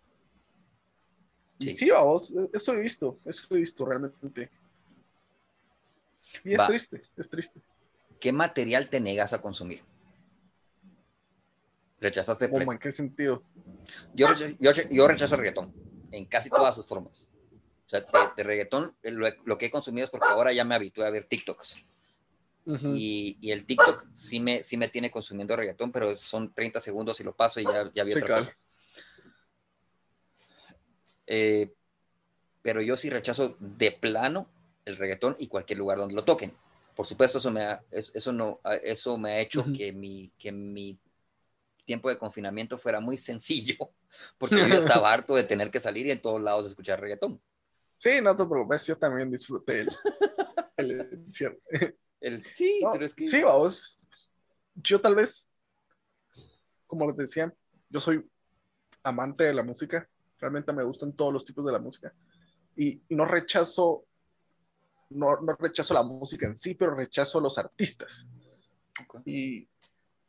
Sí. sí, vamos, eso he visto, eso he visto realmente. Y es Va. triste, es triste. ¿Qué material te negas a consumir? Rechazaste. ¿Cómo, ¿En qué sentido? Yo, rechazo, yo, yo rechazo el reggaetón en casi todas sus formas. O sea, de, de reggaetón, lo, lo que he consumido es porque ahora ya me habitué a ver TikToks. Y, y el TikTok sí me, sí me tiene consumiendo reggaetón, pero son 30 segundos y lo paso y ya, ya vi Sí, otra claro. cosa. Eh, pero yo sí rechazo de plano el reggaetón y cualquier lugar donde lo toquen. Por supuesto, eso me ha, es- eso no, eso me ha hecho Ujú. que, mi, que mi tiempo de confinamiento fuera muy sencillo, porque yo estaba harto de tener que salir y en todos lados escuchar reggaetón. Sí, no te preocupes, yo también disfruté el, el encierro. El, sí, No, pero es que... Sí, vamos. Yo tal vez, como les decía, yo soy amante de la música. Realmente me gustan todos los tipos de la música. Y, y no rechazo, no, no rechazo la música en sí, pero rechazo a los artistas. Y,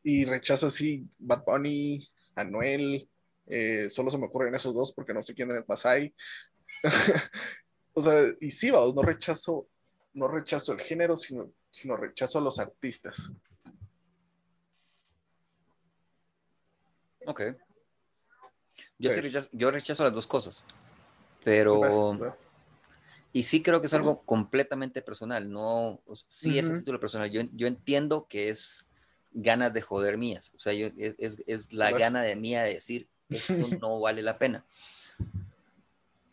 y rechazo así Bad Bunny, Anuel, eh, solo se me ocurren esos dos porque no sé quién más hay. o sea, y sí, no rechazo, no rechazo el género, sino, sino rechazo a los artistas. Ok. Yo, Sí. rechazo, yo rechazo las dos cosas, pero... Sí, pues, pues. Y sí creo que es algo completamente personal, no, o sea, sí es a título personal. Yo, yo entiendo que es ganas de joder mías, o sea, yo- es, es- es la Pues. gana de mía de decir, esto no vale la pena.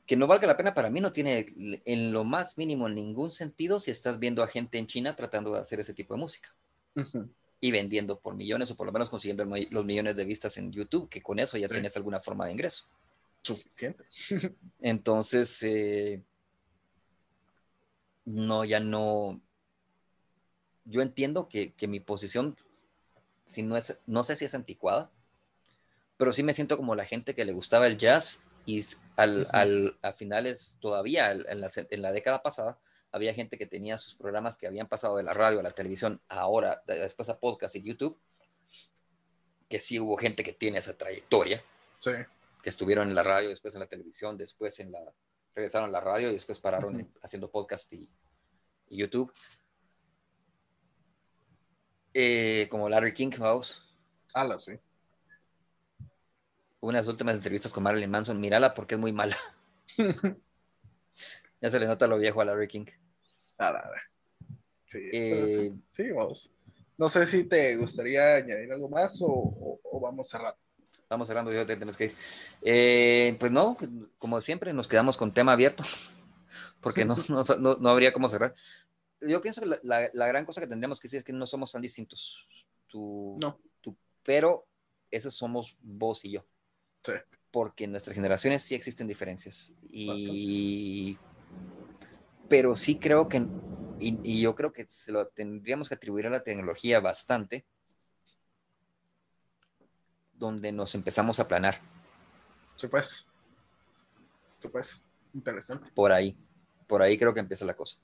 Que no valga la pena para mí no tiene en lo más mínimo ningún sentido si estás viendo a gente en China tratando de hacer ese tipo de música Ujú. Y vendiendo por millones o por lo menos consiguiendo los millones de vistas en YouTube, que con eso ya Sí. tienes alguna forma de ingreso. Suficiente. Entonces, eh, no, ya no. Yo entiendo que, que mi posición, si no, es, no sé si es anticuada, pero sí me siento como la gente que le gustaba el jazz y al, al- a finales, todavía en la, en la década pasada, había gente que tenía sus programas que habían pasado de la radio a la televisión, ahora, de- después a podcast y YouTube, que sí hubo gente que tiene esa trayectoria Sí. que estuvieron en la radio, después en la televisión, después en la, regresaron a la radio y después pararon haciendo podcast y, y YouTube. Eh, como Larry King, vamos, Ala, sí. unas últimas entrevistas con Marilyn Manson, mírala porque es muy mala. Ya se le nota lo viejo a Larry King. Ala. Sí, pero sí, Eh, sí, vamos. No sé si te gustaría añadir algo más o, o- o vamos cerrando. Vamos cerrando, yo te tenemos que ir. Eh, pues no, como siempre, nos quedamos con tema abierto, porque no, no, no- no habría cómo cerrar. Yo pienso que la, la- la gran cosa que tendríamos que decir es que no somos tan distintos. Tú, No. tú- pero esos somos vos y yo. Sí. Porque en nuestras generaciones sí existen diferencias. Y, pero sí creo que, y, y yo creo que se lo tendríamos que atribuir a la tecnología bastante, donde nos empezamos a planar Sí, pues. Sí, pues. Interesante. por ahí. Por ahí creo que empieza la cosa.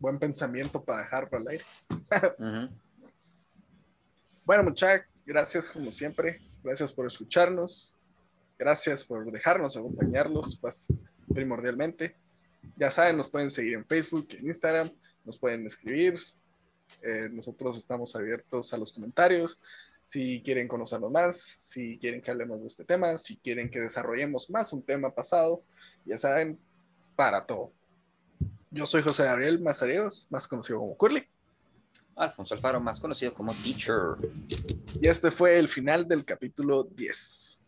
Buen pensamiento para dejar para el aire. Bueno, muchachos, gracias como siempre. Gracias por escucharnos. Gracias por dejarnos acompañarlos, pues, primordialmente. Ya saben, nos pueden seguir en Facebook, en Instagram, nos pueden escribir. Eh, nosotros estamos abiertos a los comentarios. Si quieren conocernos más, si quieren que hablemos de este tema, si quieren que desarrollemos más un tema pasado, ya saben, para todo. Yo soy José Gabriel Mazareos, más conocido como Curly. Alfonso Alfaro, más conocido como Teacher. Y este fue el final del capítulo 10.